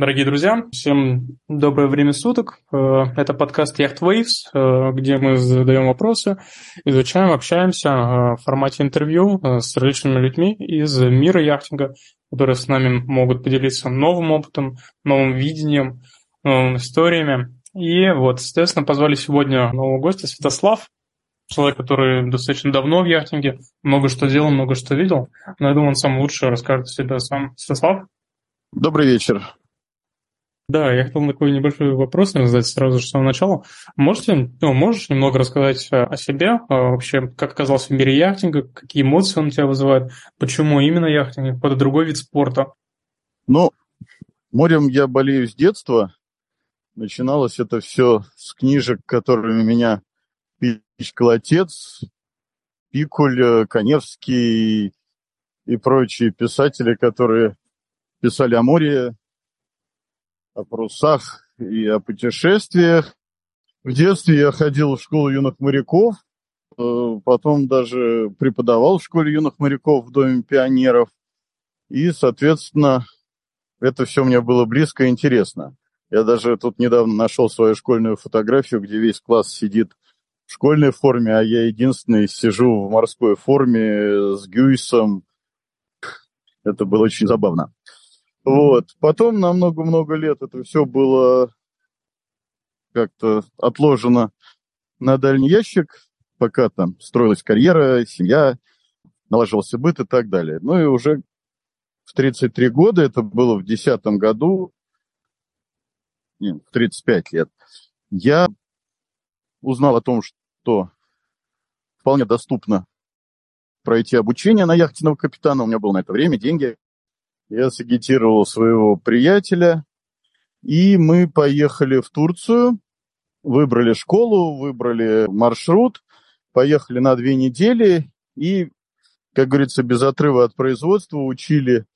Дорогие друзья, всем доброе время суток. Э, это подкаст Yacht Waves, э, где мы задаем вопросы, изучаем, общаемся э, в формате интервью с различными людьми из мира яхтинга, которые с нами могут поделиться новым опытом, новым видением, новыми историями. И вот, соответственно, позвали сегодня нового гостя Святослав, человек, который достаточно давно в яхтинге, много что делал, много что видел. Но я думаю, он сам лучше расскажет о себе сам. Святослав? Добрый вечер. Да, я хотел такой небольшой вопрос задать сразу же с самого начала. Можете, ну, можешь немного рассказать э, о себе, а, вообще, как оказался в мире яхтинга, какие эмоции он у тебя вызывает, почему именно яхтинг, какой-то другой вид спорта? Ну, морем я болею с детства. Начиналось это все с книжек, которыми меня пичкал отец, Пикуль, э, Коневский и прочие писатели, которые писали о море, о парусах и о путешествиях. В детстве я ходил в школу юных моряков, э, потом даже преподавал в школе юных моряков в Доме пионеров. И, соответственно, это все мне было близко и интересно. Я даже тут недавно нашел свою школьную фотографию, где весь класс сидит в школьной форме, а я единственный сижу в морской форме с Гюйсом. Это было очень забавно. Вот. Потом на много-много лет это все было как-то отложено на дальний ящик, пока там строилась карьера, семья, налаживался быт и так далее. Ну и уже в 33 года, это было в 2010 году, нет, в 35 лет, я узнал о том, что вполне доступно пройти обучение на яхтенного капитана. У меня было на это время, деньги я сагитировал своего приятеля, и мы поехали в Турцию, выбрали школу, выбрали маршрут, поехали на две недели и, как говорится, без отрыва от производства учили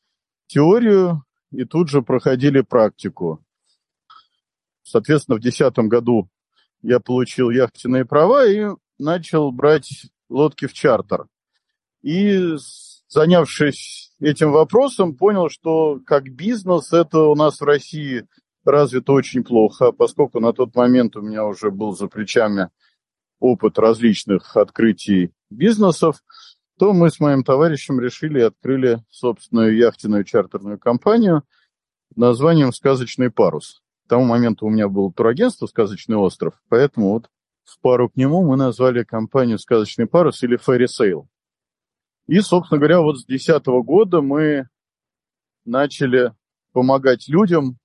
теорию и тут же проходили практику. Соответственно, в 2010 году я получил яхтенные права и начал брать лодки в чартер. И занявшись этим вопросом, понял, что как бизнес это у нас в России развито очень плохо, поскольку на тот момент у меня уже был за плечами опыт различных открытий бизнесов, то мы с моим товарищем решили и открыли собственную яхтенную чартерную компанию названием «Сказочный парус». К тому моменту у меня было турагентство «Сказочный остров», поэтому вот в пару к нему мы назвали компанию «Сказочный парус» или «Ferry Sail». И, собственно говоря, вот с 2010 года мы начали помогать людям,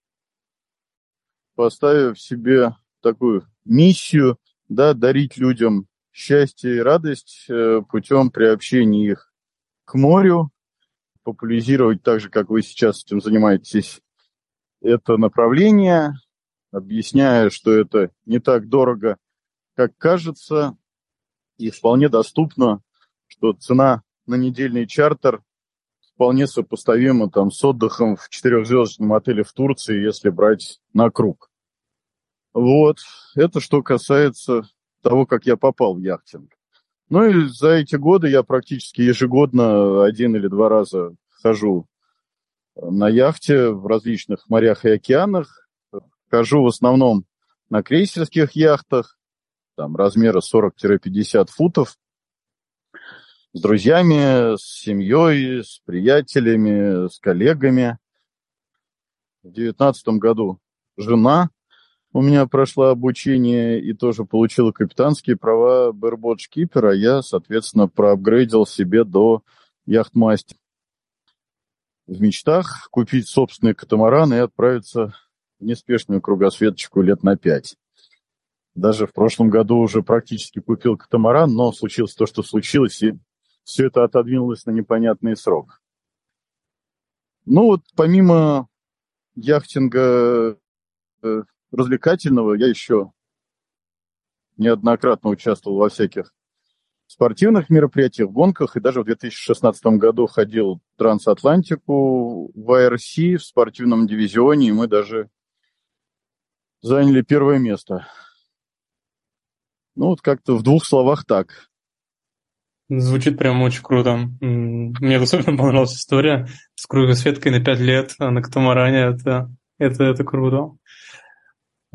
поставив себе такую миссию, да, дарить людям счастье и радость э, путем приобщения их к морю, популяризировать так же, как вы сейчас этим занимаетесь, это направление, объясняя, что это не так дорого, как кажется, и вполне доступно, что цена на недельный чартер вполне сопоставимо там с отдыхом в четырехзвездочном отеле в Турции, если брать на круг. Вот, это что касается того, как я попал в яхтинг. Ну и за эти годы я практически ежегодно один или два раза хожу на яхте в различных морях и океанах. Хожу в основном на крейсерских яхтах, там размера 40-50 футов с друзьями, с семьей, с приятелями, с коллегами. В девятнадцатом году жена у меня прошла обучение и тоже получила капитанские права барбот шкипера. Я, соответственно, проапгрейдил себе до яхтмастера. В мечтах купить собственный катамаран и отправиться в неспешную кругосветочку лет на пять. Даже в прошлом году уже практически купил катамаран, но случилось то, что случилось, и все это отодвинулось на непонятный срок. Ну вот помимо яхтинга э, развлекательного, я еще неоднократно участвовал во всяких спортивных мероприятиях, гонках, и даже в 2016 году ходил Трансатлантику в IRC в спортивном дивизионе, и мы даже заняли первое место. Ну вот как-то в двух словах так. Звучит прям очень круто. Мне особенно понравилась история с кругосветкой на пять лет а на катамаране. Это Это, это круто.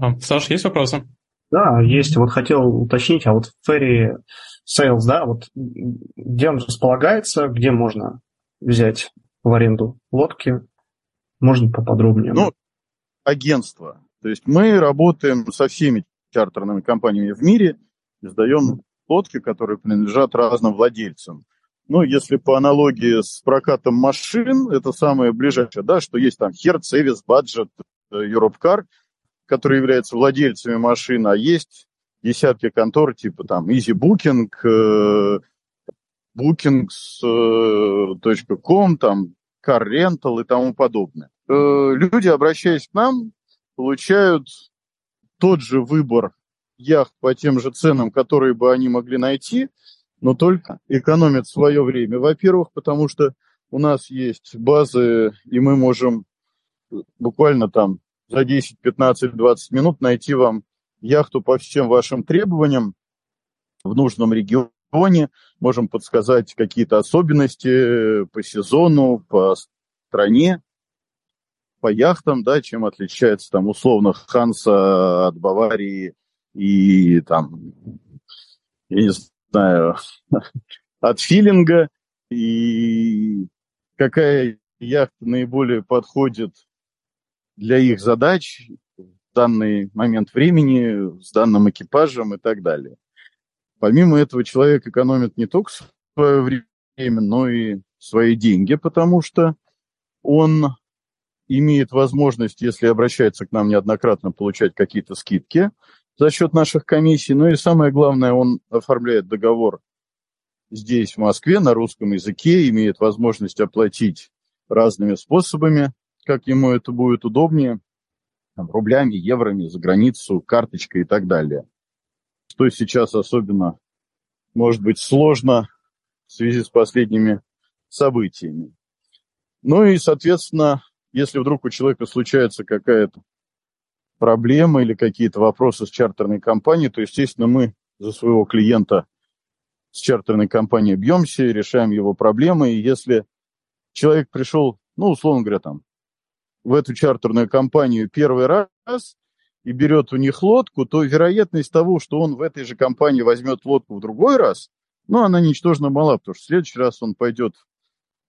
А, Саша, есть вопросы? Да, есть. Вот хотел уточнить, а вот Ferry Sales, да, вот где он располагается, где можно взять в аренду лодки? Можно поподробнее? Ну, агентство. То есть мы работаем со всеми чартерными компаниями в мире, издаем лодки, которые принадлежат разным владельцам. Ну, если по аналогии с прокатом машин, это самое ближайшее, да, что есть там Hertz, Evis, Budget, Europcar, которые являются владельцами машин, а есть десятки контор типа там Easy Booking, э, Bookings.com, там Car Rental и тому подобное. Э, люди, обращаясь к нам, получают тот же выбор яхт по тем же ценам, которые бы они могли найти, но только экономят свое время. Во-первых, потому что у нас есть базы, и мы можем буквально там за 10, 15, 20 минут найти вам яхту по всем вашим требованиям в нужном регионе. Можем подсказать какие-то особенности по сезону, по стране, по яхтам, да, чем отличается там условно Ханса от Баварии и там, я не знаю, от филинга, и какая яхта наиболее подходит для их задач в данный момент времени, с данным экипажем и так далее. Помимо этого, человек экономит не только свое время, но и свои деньги, потому что он имеет возможность, если обращается к нам неоднократно, получать какие-то скидки за счет наших комиссий. Ну и самое главное, он оформляет договор здесь, в Москве, на русском языке, имеет возможность оплатить разными способами, как ему это будет удобнее, там, рублями, евроми, за границу, карточкой и так далее. Что сейчас особенно может быть сложно в связи с последними событиями. Ну и, соответственно, если вдруг у человека случается какая-то проблема или какие-то вопросы с чартерной компанией, то, естественно, мы за своего клиента с чартерной компанией бьемся, решаем его проблемы. И если человек пришел, ну, условно говоря, там, в эту чартерную компанию первый раз и берет у них лодку, то вероятность того, что он в этой же компании возьмет лодку в другой раз, ну, она ничтожно мала, потому что в следующий раз он пойдет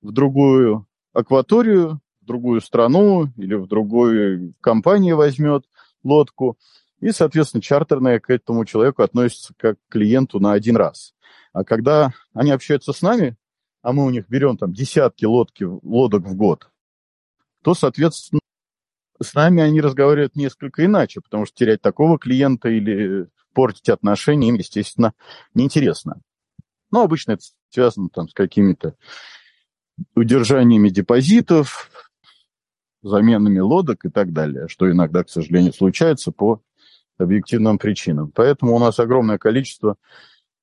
в другую акваторию, в другую страну или в другую компанию возьмет лодку. И, соответственно, чартерная к этому человеку относится как к клиенту на один раз. А когда они общаются с нами, а мы у них берем там десятки лодки, лодок в год, то, соответственно, с нами они разговаривают несколько иначе, потому что терять такого клиента или портить отношения им, естественно, неинтересно. Но обычно это связано там с какими-то удержаниями депозитов, заменами лодок и так далее, что иногда, к сожалению, случается по объективным причинам. Поэтому у нас огромное количество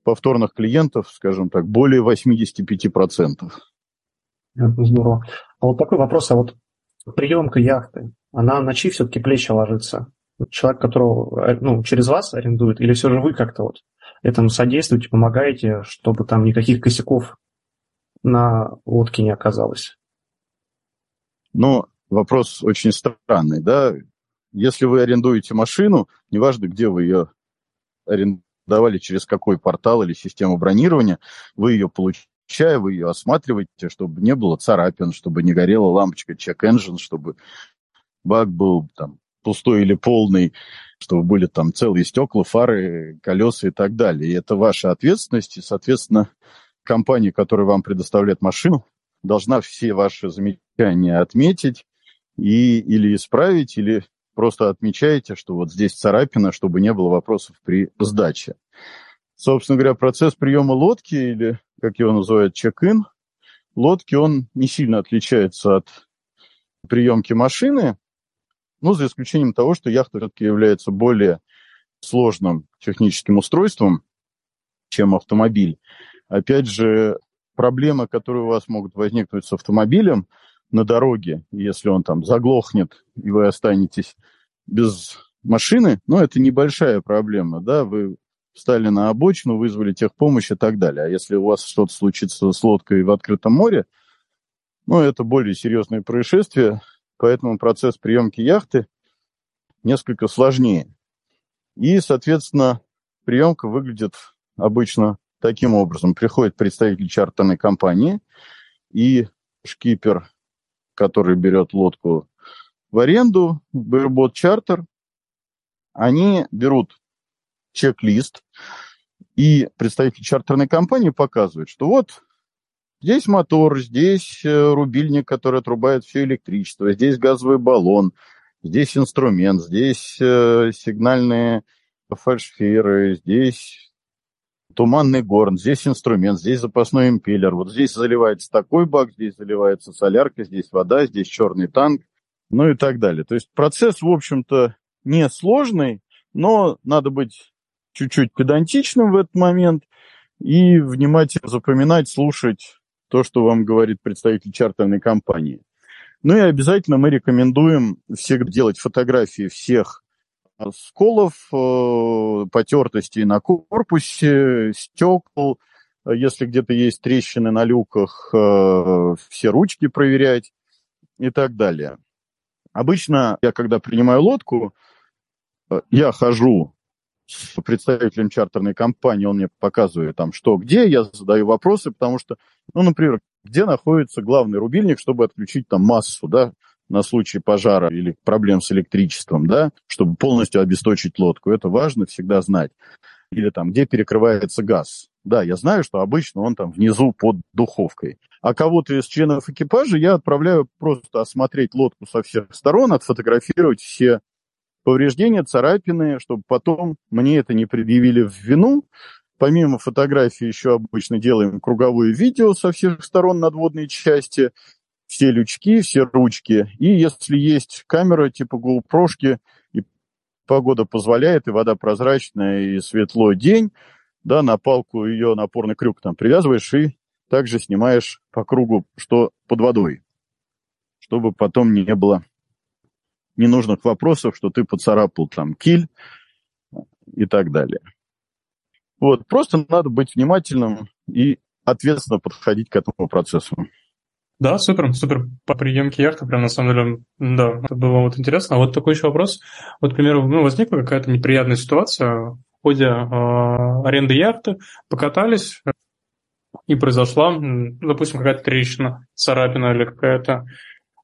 повторных клиентов, скажем так, более 85%. Это здорово. А вот такой вопрос, а вот приемка яхты, она на чьи все-таки плечи ложится? Человек, которого э, ну, через вас арендует, или все же вы как-то вот этому содействуете, помогаете, чтобы там никаких косяков на лодке не оказалось? Ну, вопрос очень странный, да? Если вы арендуете машину, неважно, где вы ее арендовали, через какой портал или систему бронирования, вы ее получаете чая, вы ее осматриваете, чтобы не было царапин, чтобы не горела лампочка check-engine, чтобы бак был там пустой или полный, чтобы были там целые стекла, фары, колеса и так далее. И это ваша ответственность, и, соответственно, компания, которая вам предоставляет машину, должна все ваши замечания отметить и или исправить, или просто отмечаете, что вот здесь царапина, чтобы не было вопросов при сдаче. Собственно говоря, процесс приема лодки или как его называют, чек-ин лодки, он не сильно отличается от приемки машины, ну, за исключением того, что яхта все-таки является более сложным техническим устройством, чем автомобиль. Опять же, проблемы, которые у вас могут возникнуть с автомобилем на дороге, если он там заглохнет, и вы останетесь без машины, ну, это небольшая проблема, да, вы встали на обочину, вызвали техпомощь и так далее. А если у вас что-то случится с лодкой в открытом море, ну, это более серьезное происшествие, поэтому процесс приемки яхты несколько сложнее. И, соответственно, приемка выглядит обычно таким образом. Приходит представитель чартерной компании и шкипер, который берет лодку в аренду, Bareboat Чартер, они берут чек-лист, и представитель чартерной компании показывает, что вот здесь мотор, здесь э, рубильник, который отрубает все электричество, здесь газовый баллон, здесь инструмент, здесь э, сигнальные фальшфиры, здесь туманный горн, здесь инструмент, здесь запасной импеллер, вот здесь заливается такой бак, здесь заливается солярка, здесь вода, здесь черный танк, ну и так далее. То есть процесс, в общем-то, не сложный, но надо быть чуть-чуть педантичным в этот момент и внимательно запоминать, слушать то, что вам говорит представитель чартерной компании. Ну и обязательно мы рекомендуем всегда делать фотографии всех сколов, э, потертостей на корпусе, стекол, если где-то есть трещины на люках, э, все ручки проверять и так далее. Обычно я, когда принимаю лодку, э, я хожу с представителем чартерной компании, он мне показывает там что, где, я задаю вопросы, потому что, ну, например, где находится главный рубильник, чтобы отключить там массу, да, на случай пожара или проблем с электричеством, да, чтобы полностью обесточить лодку. Это важно всегда знать. Или там, где перекрывается газ. Да, я знаю, что обычно он там внизу под духовкой. А кого-то из членов экипажа я отправляю просто осмотреть лодку со всех сторон, отфотографировать все повреждения, царапины, чтобы потом мне это не предъявили в вину. Помимо фотографии еще обычно делаем круговое видео со всех сторон надводной части, все лючки, все ручки. И если есть камера типа GoPro, и погода позволяет, и вода прозрачная, и светло день, да, на палку ее напорный крюк там привязываешь и также снимаешь по кругу, что под водой, чтобы потом не было ненужных вопросов, что ты поцарапал там киль и так далее. Вот, просто надо быть внимательным и ответственно подходить к этому процессу. Да, супер, супер. По приемке яхты, прям на самом деле, да, это было вот интересно. А вот такой еще вопрос. Вот, к примеру, ну, возникла какая-то неприятная ситуация в ходе э, аренды яхты, покатались, и произошла, допустим, какая-то трещина, царапина или какая-то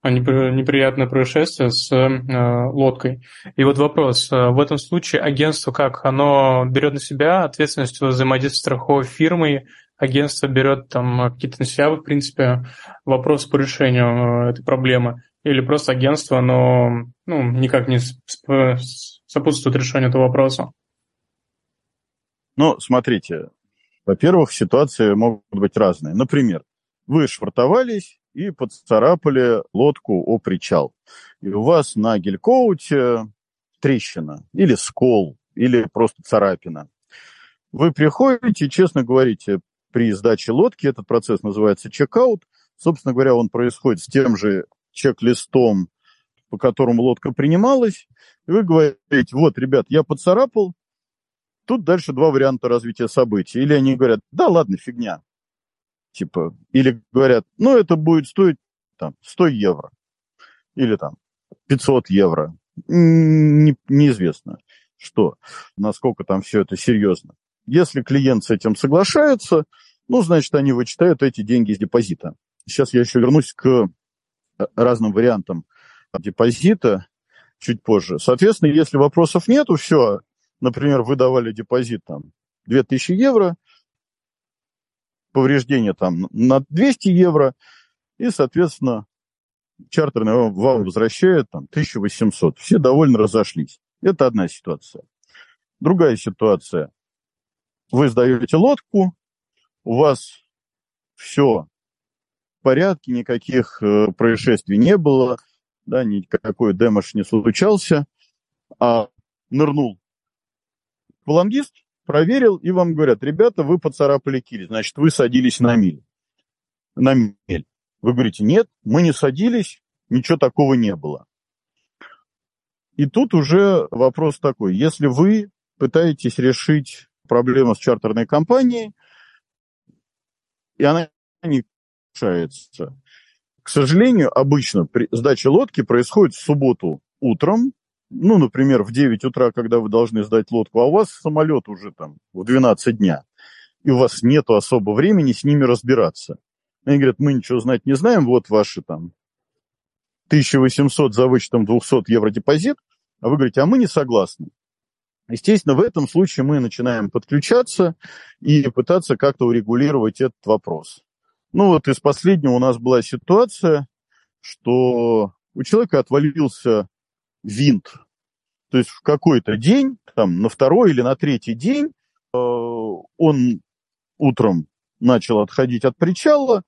неприятное происшествие с э, лодкой. И вот вопрос, э, в этом случае агентство как? Оно берет на себя ответственность взаимодействия с страховой фирмой агентство берет там какие-то на в принципе, вопросы по решению э, этой проблемы, или просто агентство, оно ну, никак не сопутствует решению этого вопроса? Ну, смотрите, во-первых, ситуации могут быть разные. Например, вы швартовались и поцарапали лодку о причал. И у вас на гелькоуте трещина или скол, или просто царапина. Вы приходите и честно говорите, при сдаче лодки. Этот процесс называется чекаут. Собственно говоря, он происходит с тем же чек-листом, по которому лодка принималась. И вы говорите, вот, ребят, я поцарапал. Тут дальше два варианта развития событий. Или они говорят, да ладно, фигня. Типа, или говорят, ну, это будет стоить там 100 евро. Или там 500 евро. Не, неизвестно, что, насколько там все это серьезно. Если клиент с этим соглашается, ну, значит, они вычитают эти деньги из депозита. Сейчас я еще вернусь к э, разным вариантам депозита чуть позже. Соответственно, если вопросов нету, все, например, вы давали депозит там 2000 евро, повреждение там на 200 евро, и, соответственно, чартерный вам возвращает там 1800. Все довольно разошлись. Это одна ситуация. Другая ситуация вы сдаете лодку, у вас все в порядке, никаких э, происшествий не было, да, никакой демош не случался, а нырнул аквалангист, проверил, и вам говорят, ребята, вы поцарапали киль, значит, вы садились на миль. На мель. Вы говорите, нет, мы не садились, ничего такого не было. И тут уже вопрос такой, если вы пытаетесь решить проблема с чартерной компанией, и она не решается. К сожалению, обычно при сдаче лодки происходит в субботу утром, ну, например, в 9 утра, когда вы должны сдать лодку, а у вас самолет уже там в 12 дня, и у вас нет особо времени с ними разбираться. Они говорят, мы ничего знать не знаем, вот ваши там 1800 за вычетом 200 евро депозит, а вы говорите, а мы не согласны. Естественно, в этом случае мы начинаем подключаться и пытаться как-то урегулировать этот вопрос. Ну вот из последнего у нас была ситуация, что у человека отвалился винт. То есть в какой-то день, там на второй или на третий день, э, он утром начал отходить от причала,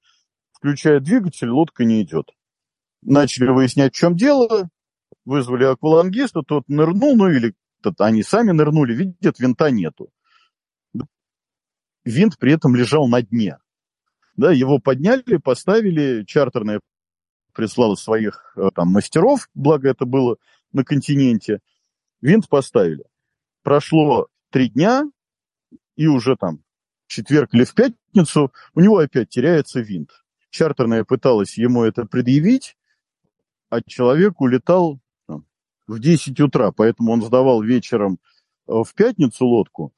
включая двигатель, лодка не идет. Начали выяснять, в чем дело, вызвали аквалангиста, тот нырнул, ну или они сами нырнули, видят, винта нету. Винт при этом лежал на дне. Да, его подняли, поставили, чартерная прислала своих э, там мастеров, благо это было на континенте, винт поставили. Прошло три дня, и уже там четверг или в пятницу у него опять теряется винт. Чартерная пыталась ему это предъявить, а человек улетал в 10 утра, поэтому он сдавал вечером э, в пятницу лодку,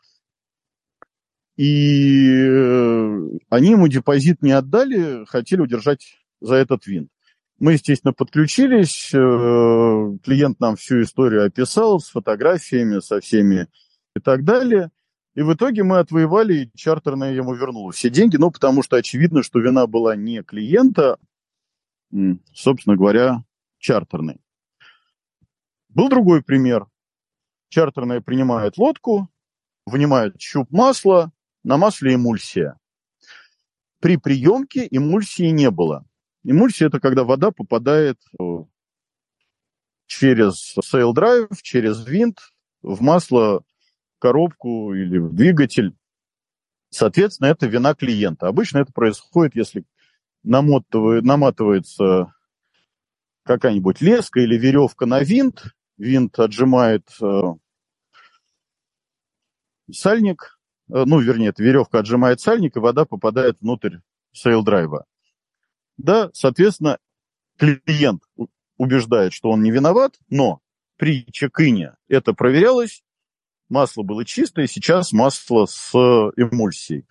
и э, они ему депозит не отдали, хотели удержать за этот винт. Мы, естественно, подключились, э, клиент нам всю историю описал с фотографиями, со всеми и так далее. И в итоге мы отвоевали, и чартерная ему вернула все деньги, ну, потому что очевидно, что вина была не клиента, собственно говоря, чартерной. Был другой пример. Чартерная принимает лодку, вынимает щуп масла, на масле эмульсия. При приемке эмульсии не было. Эмульсия – это когда вода попадает э, через drive, через винт в масло, коробку или в двигатель. Соответственно, это вина клиента. Обычно это происходит, если наматывается какая-нибудь леска или веревка на винт, винт отжимает э, сальник, э, ну, вернее, веревка отжимает сальник, и вода попадает внутрь sail drive а. Да, соответственно, клиент убеждает, что он не виноват, но при check-in е это проверялось, масло было чистое, сейчас масло с эмульсией.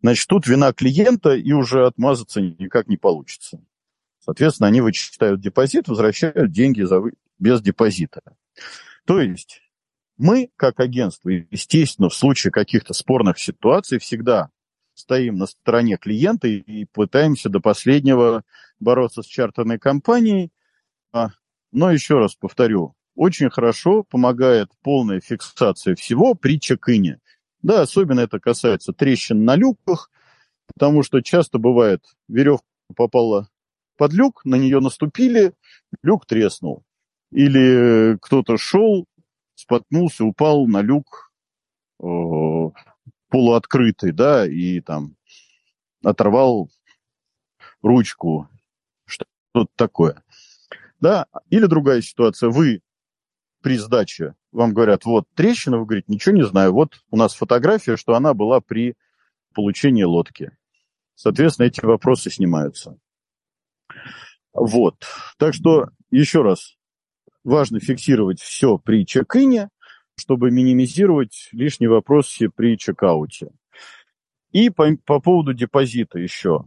Значит, тут вина клиента, и уже отмазаться никак не получится. Соответственно, они вычитают депозит, возвращают деньги за, без депозита. То есть мы, как агентство, естественно, в случае каких-то спорных ситуаций всегда стоим на стороне клиента и пытаемся до последнего бороться с чартерной компанией. А, но еще раз повторю, очень хорошо помогает полная фиксация всего при чекине. Да, особенно это касается трещин на люках, потому что часто бывает, веревка попала под люк, на нее наступили, люк треснул. Или кто-то шел, споткнулся, упал на люк э, полуоткрытый, да, и там оторвал ручку, что-то такое. Да, или другая ситуация, вы при сдаче, вам говорят, вот трещина, вы говорите, ничего не знаю, вот у нас фотография, что она была при получении лодки. Соответственно, эти вопросы снимаются. Вот. Так что, еще раз, важно фиксировать все при чек-ине, чтобы минимизировать лишние вопросы при чекауте. И по, по поводу депозита еще.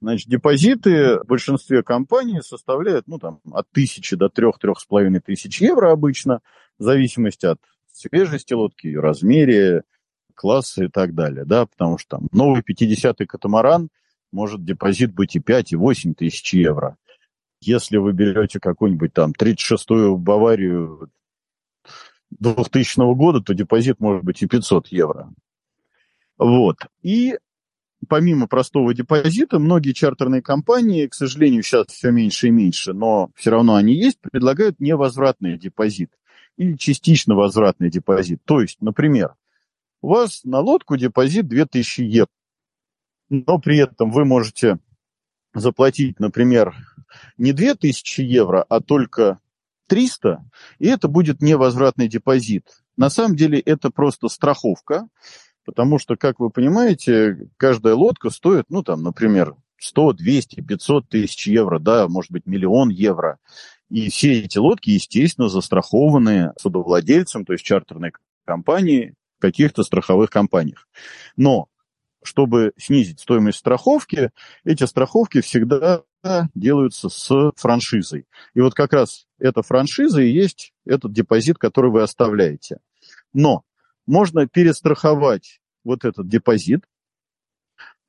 Значит, депозиты в большинстве компаний составляют, ну, там, от тысячи до трех-трех с половиной тысяч евро обычно, в зависимости от свежести лодки, ее размере, класса и так далее, да, потому что там новый 50-й катамаран может депозит быть и 5, и 8 тысяч евро. Если вы берете какую-нибудь там 36-ю Баварию 2000 года, то депозит может быть и 500 евро. Вот. И помимо простого депозита, многие чартерные компании, к сожалению, сейчас все меньше и меньше, но все равно они есть, предлагают невозвратный депозит или частично возвратный депозит. То есть, например, у вас на лодку депозит 2000 евро, но при этом вы можете заплатить, например, не 2000 евро, а только 300, и это будет невозвратный депозит. На самом деле это просто страховка, потому что, как вы понимаете, каждая лодка стоит, ну, там, например, 100, 200, 500 тысяч евро, да, может быть, миллион евро. И все эти лодки, естественно, застрахованы судовладельцем, то есть чартерной компанией, каких-то страховых компаниях. Но чтобы снизить стоимость страховки, эти страховки всегда делаются с франшизой. И вот как раз эта франшиза и есть этот депозит, который вы оставляете. Но можно перестраховать вот этот депозит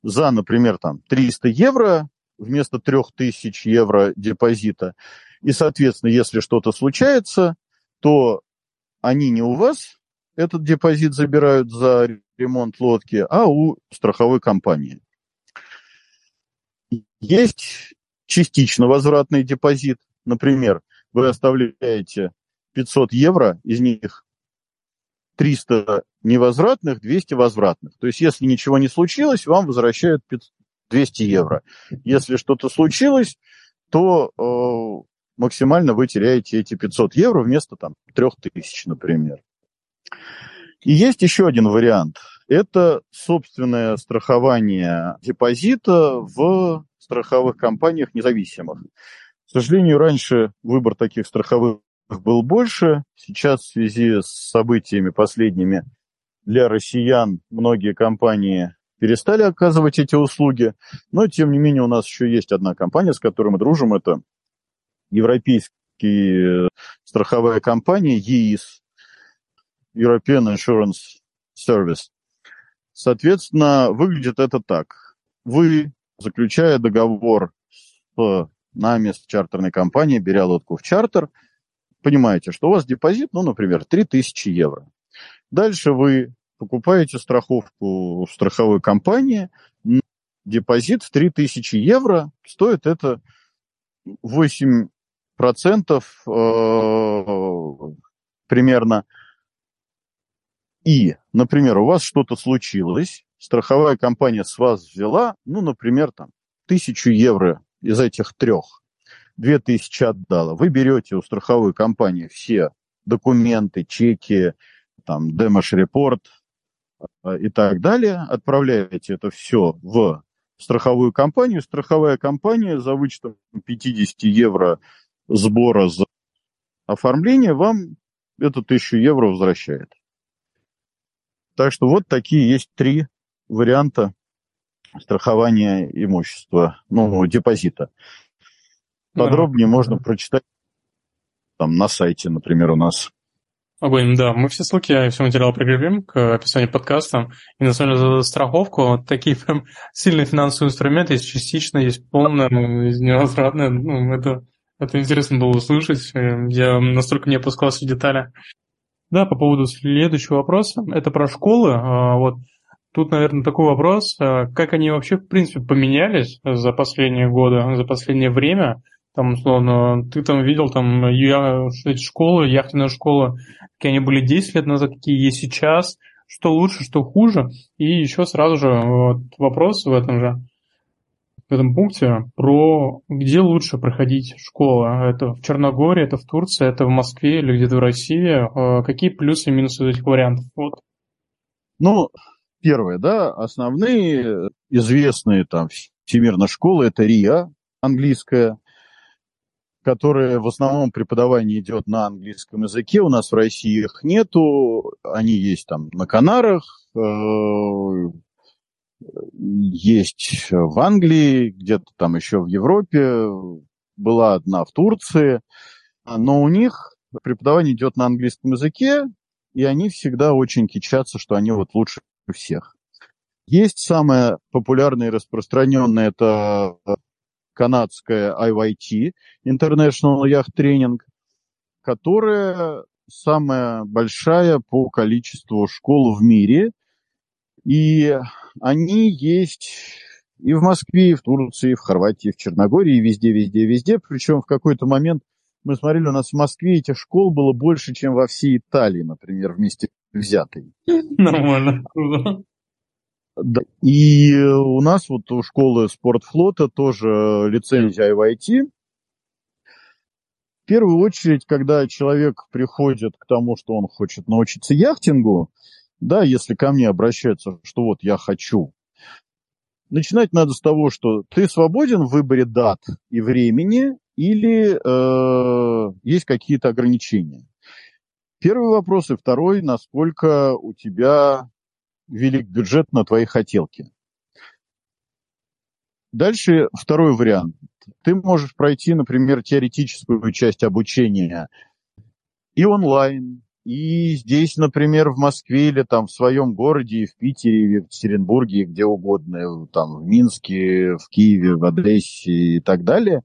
за, например, там 300 евро вместо 3000 евро депозита. И, соответственно, если что-то случается, то они не у вас этот депозит забирают за ремонт лодки, а у страховой компании. Есть частично возвратный депозит. Например, вы оставляете 500 евро, из них 300 невозвратных, 200 возвратных. То есть, если ничего не случилось, вам возвращают 200 евро. Если что-то случилось, то э, максимально вы теряете эти 500 евро вместо там 3000, например. И есть еще один вариант. Это собственное страхование депозита в страховых компаниях независимых. К сожалению, раньше выбор таких страховых был больше. Сейчас в связи с событиями последними для россиян многие компании перестали оказывать эти услуги. Но, тем не менее, у нас еще есть одна компания, с которой мы дружим. Это европейская страховая компания ЕИС, European Insurance Service. Соответственно, выглядит это так. Вы, заключая договор с нами, с чартерной компанией, беря лодку в чартер, понимаете, что у вас депозит, ну, например, 3000 евро. Дальше вы покупаете страховку в страховой компании, депозит в 3000 евро, стоит это 8% э, примерно и, например, у вас что-то случилось, страховая компания с вас взяла, ну, например, там, тысячу евро из этих трех, две тысячи отдала. Вы берете у страховой компании все документы, чеки, там, демош-репорт э, и так далее, отправляете это все в страховую компанию. Страховая компания за вычетом 50 евро сбора за оформление вам эту тысячу евро возвращает. Так что вот такие есть три варианта страхования имущества, ну, депозита. Подробнее да. можно прочитать там на сайте, например, у нас. Огонь, да. Мы все ссылки, все материалы прикрепим к описанию подкаста. И на самом деле за страховку вот такие прям сильные финансовые инструменты есть частично, есть полная, ну, есть невозвратная. Ну, это, это интересно было услышать. Я настолько не опускался в детали. Да, по поводу следующего вопроса, это про школы. А, вот тут, наверное, такой вопрос, а, как они вообще, в принципе, поменялись за последние годы, за последнее время? Там, условно, ты там видел там я, эти школы, яхтенные школы, какие они были 10 лет назад, какие есть сейчас, что лучше, что хуже. И еще сразу же вот, вопрос в этом же в этом пункте про где лучше проходить школу. Это в Черногории, это в Турции, это в Москве или где-то в России. А какие плюсы и минусы этих вариантов? Вот. Ну, первое, да, основные известные там всемирно школы, это РИА, английская, которая в основном преподавание идет на английском языке. У нас в России их нету. Они есть там на Канарах, э, есть в Англии, где-то там еще в Европе, была одна в Турции, но у них преподавание идет на английском языке, и они всегда очень кичатся, что они вот лучше всех. Есть самое популярное и распространенное, это канадская IYT, International Yacht Training, которая самая большая по количеству школ в мире – и они есть и в Москве, и в Турции, и в Хорватии, и в Черногории, и везде, везде, везде. Причем в какой-то момент мы смотрели, у нас в Москве этих школ было больше, чем во всей Италии, например, вместе взятой. Нормально, Да. И у нас вот у школы спортфлота тоже лицензия IYT. В первую очередь, когда человек приходит к тому, что он хочет научиться яхтингу, да, если ко мне обращаются, что вот я хочу. Начинать надо с того, что ты свободен в выборе дат и времени, или э, есть какие-то ограничения? Первый вопрос. И второй, насколько у тебя велик бюджет на твои хотелки? Дальше второй вариант. Ты можешь пройти, например, теоретическую часть обучения и онлайн, и здесь, например, в Москве или там в своем городе, и в Питере, и в Екатеринбурге, и где угодно, там в Минске, в Киеве, в Одессе и так далее.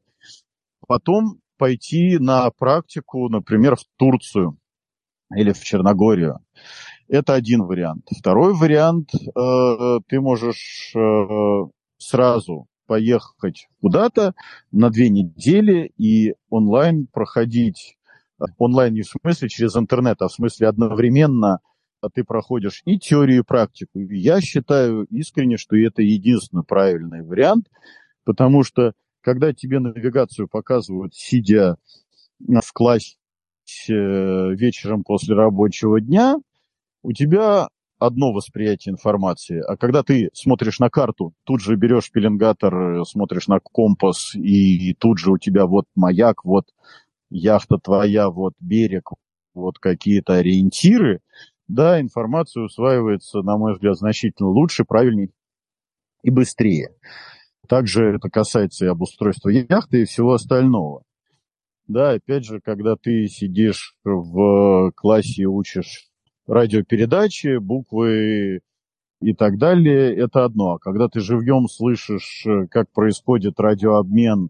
Потом пойти на практику, например, в Турцию или в Черногорию. Это один вариант. Второй вариант, э, ты можешь э, сразу поехать куда-то на две недели и онлайн проходить онлайн не в смысле через интернет, а в смысле одновременно ты проходишь и теорию, и практику. Я считаю искренне, что это единственный правильный вариант, потому что когда тебе навигацию показывают, сидя в классе э, вечером после рабочего дня, у тебя одно восприятие информации. А когда ты смотришь на карту, тут же берешь пеленгатор, смотришь на компас, и, и тут же у тебя вот маяк, вот яхта твоя, вот берег, вот какие-то ориентиры, да, информация усваивается, на мой взгляд, значительно лучше, правильнее и быстрее. Также это касается и обустройства яхты и всего остального. Да, опять же, когда ты сидишь в классе и учишь радиопередачи, буквы и так далее, это одно. А когда ты живьем слышишь, как происходит радиообмен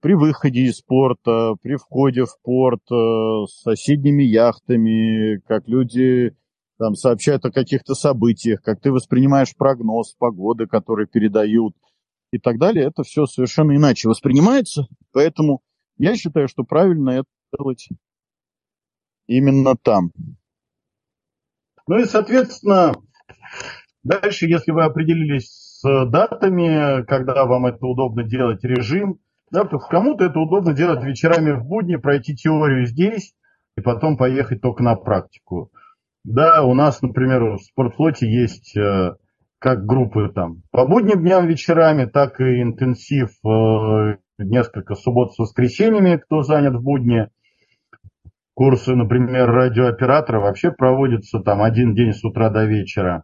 при выходе из порта, при входе в порт, э, с соседними яхтами, как люди там сообщают о каких-то событиях, как ты воспринимаешь прогноз погоды, который передают и так далее, это все совершенно иначе воспринимается. Поэтому я считаю, что правильно это делать именно там. Ну и, соответственно, дальше, если вы определились с датами, когда вам это удобно делать, режим, да, то кому-то это удобно делать вечерами в будни, пройти теорию здесь и потом поехать только на практику. Да, у нас, например, в спортфлоте есть э, как группы там по будним дням вечерами, так и интенсив э, несколько суббот с воскресеньями, кто занят в будни. Курсы, например, радиооператора вообще проводятся там один день с утра до вечера.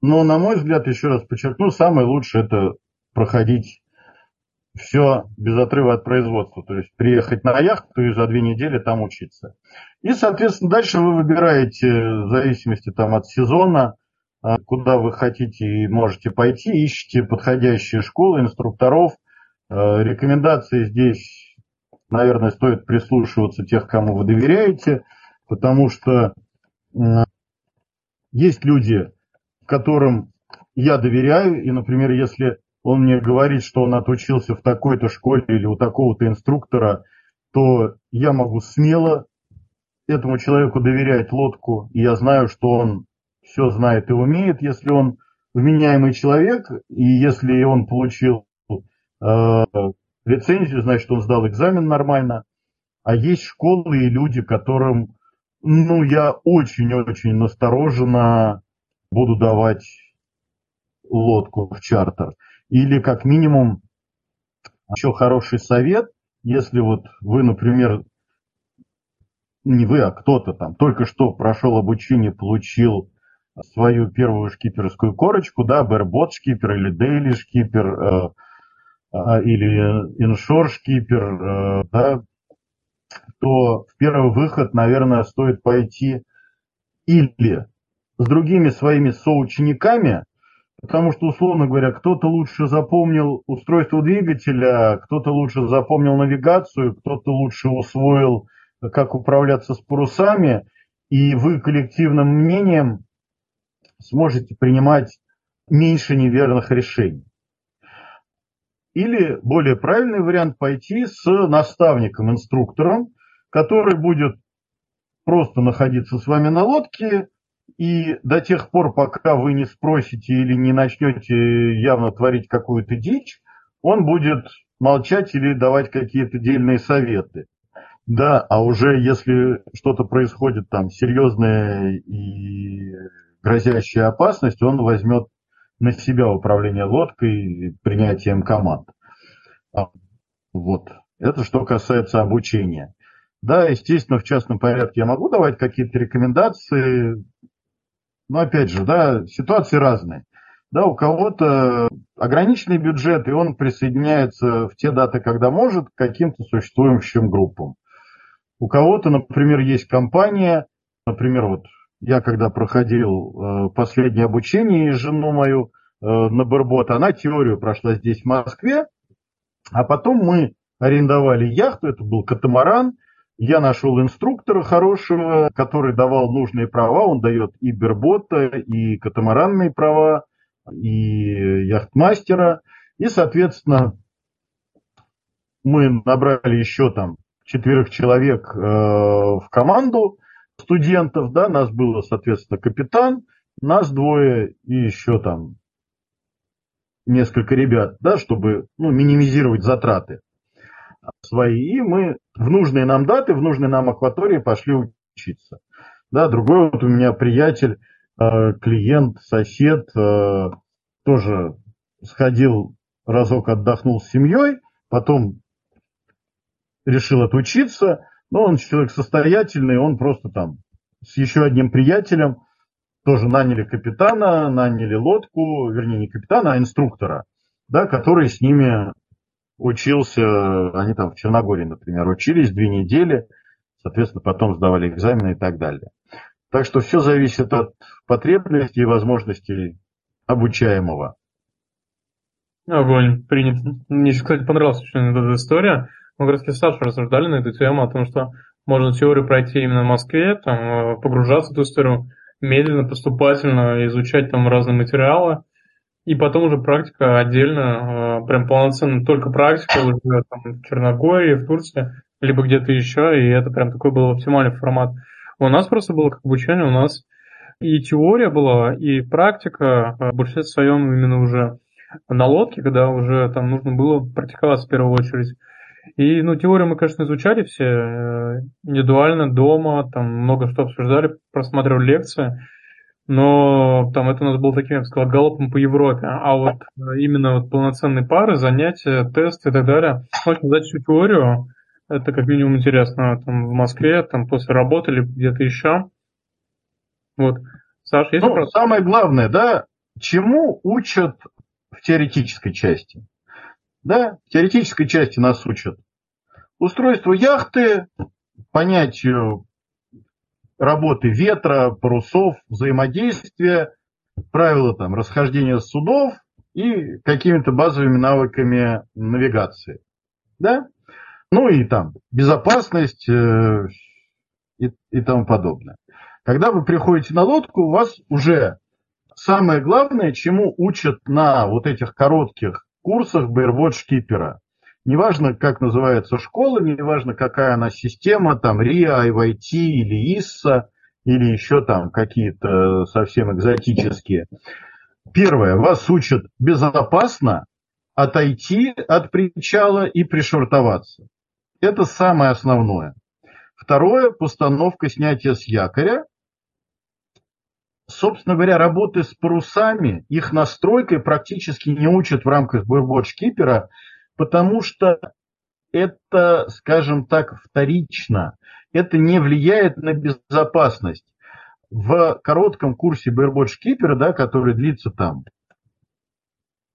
Но, на мой взгляд, еще раз подчеркну, самое лучшее это проходить все без отрыва от производства. То есть приехать на яхту и за две недели там учиться. И, соответственно, дальше вы выбираете, в зависимости там, от сезона, а, куда вы хотите и можете пойти, ищите подходящие школы, инструкторов. А, рекомендации здесь, наверное, стоит прислушиваться тех, кому вы доверяете, потому что есть люди, которым я доверяю, и, например, если он мне говорит, что он отучился в такой-то школе или у такого-то инструктора, то я могу смело этому человеку доверять лодку, и я знаю, что он все знает и умеет, если он вменяемый человек, и если он получил э, лицензию, значит, он сдал экзамен нормально. А есть школы и люди, которым, ну, я очень-очень настороженно буду давать лодку в чартер. Или как минимум еще хороший совет, если вот вы, например, не вы, а кто-то там только что прошел обучение, получил свою первую шкиперскую корочку, да, барбот шкипер или дейли шкипер, э, э, или иншор шкипер, э, да, то в первый выход, наверное, стоит пойти или с другими своими соучениками, Потому что, условно говоря, кто-то лучше запомнил устройство двигателя, кто-то лучше запомнил навигацию, кто-то лучше усвоил, как управляться с парусами, и вы коллективным мнением сможете принимать меньше неверных решений. Или более правильный вариант пойти с наставником, инструктором, который будет просто находиться с вами на лодке, и до тех пор, пока вы не спросите или не начнете явно творить какую-то дичь, он будет молчать или давать какие-то дельные советы. Да, а уже если что-то происходит там серьезная и грозящая опасность, он возьмет на себя управление лодкой, принятием команд. Вот. Это что касается обучения. Да, естественно, в частном порядке я могу давать какие-то рекомендации, но опять же, да, ситуации разные. Да, у кого-то ограниченный бюджет, и он присоединяется в те даты, когда может, к каким-то существующим группам. У кого-то, например, есть компания, например, вот я когда проходил э, последнее обучение и жену мою э, на Барбот, она теорию прошла здесь, в Москве, а потом мы арендовали яхту, это был катамаран, я нашел инструктора хорошего, который давал нужные права, он дает и бербота, и катамаранные права, и яхтмастера, и, соответственно, мы набрали еще там четверых человек э, в команду студентов, да, нас было, соответственно, капитан, нас двое и еще там несколько ребят, да, чтобы ну, минимизировать затраты свои. И мы в нужные нам даты, в нужной нам акватории пошли учиться. Да, другой вот у меня приятель, э, клиент, сосед, э, тоже сходил разок отдохнул с семьей, потом решил отучиться, но он человек состоятельный, он просто там с еще одним приятелем тоже наняли капитана, наняли лодку, вернее не капитана, а инструктора, да, который с ними учился, они там в Черногории, например, учились две недели, соответственно, потом сдавали экзамены и так далее. Так что все зависит от потребностей и возможностей обучаемого. Огонь, принято. Мне, кстати, понравилась очень эта история мы как раз с Сашей рассуждали на эту тему, о том, что можно теорию пройти именно в Москве, там, э, погружаться в эту историю медленно, поступательно, изучать там разные материалы, и потом уже практика отдельно, э, прям полноценно, только практика уже там, в Черногории, в Турции, либо где-то еще, и это прям такой был оптимальный формат. У нас просто было как обучение, у нас и теория была, и практика, в большинстве своем именно уже на лодке, когда уже там нужно было практиковаться в первую очередь. И, ну, теорию мы, конечно, изучали все э, индивидуально, дома, там много что обсуждали, просматривали лекции, но там это у нас было таким, я бы сказал, галопом по Европе. А вот э, именно вот полноценные пары, занятия, тесты и так далее, можно дать всю теорию, это как минимум интересно, там в Москве, там после работы или где-то еще. Вот. Саша, есть ну, вопрос? Самое главное, да, чему учат в теоретической части? Да, в теоретической части нас учат. Устройство яхты, понятию работы ветра, парусов, взаимодействия, правила там расхождения судов и какими-то базовыми навыками навигации. Да? Ну и там безопасность э, и, и тому подобное. Когда вы приходите на лодку, у вас уже самое главное, чему учат на вот этих коротких курсах Baywatch Кипера. Неважно, как называется школа, неважно, какая она система, там RIA, IYT или ISSA, или еще там какие-то совсем экзотические. Первое, вас учат безопасно отойти от причала и пришвартоваться. Это самое основное. Второе, постановка снятия с якоря собственно говоря, работы с парусами, их настройкой практически не учат в рамках Birdwatch потому что это, скажем так, вторично. Это не влияет на безопасность. В коротком курсе Birdwatch да, который длится там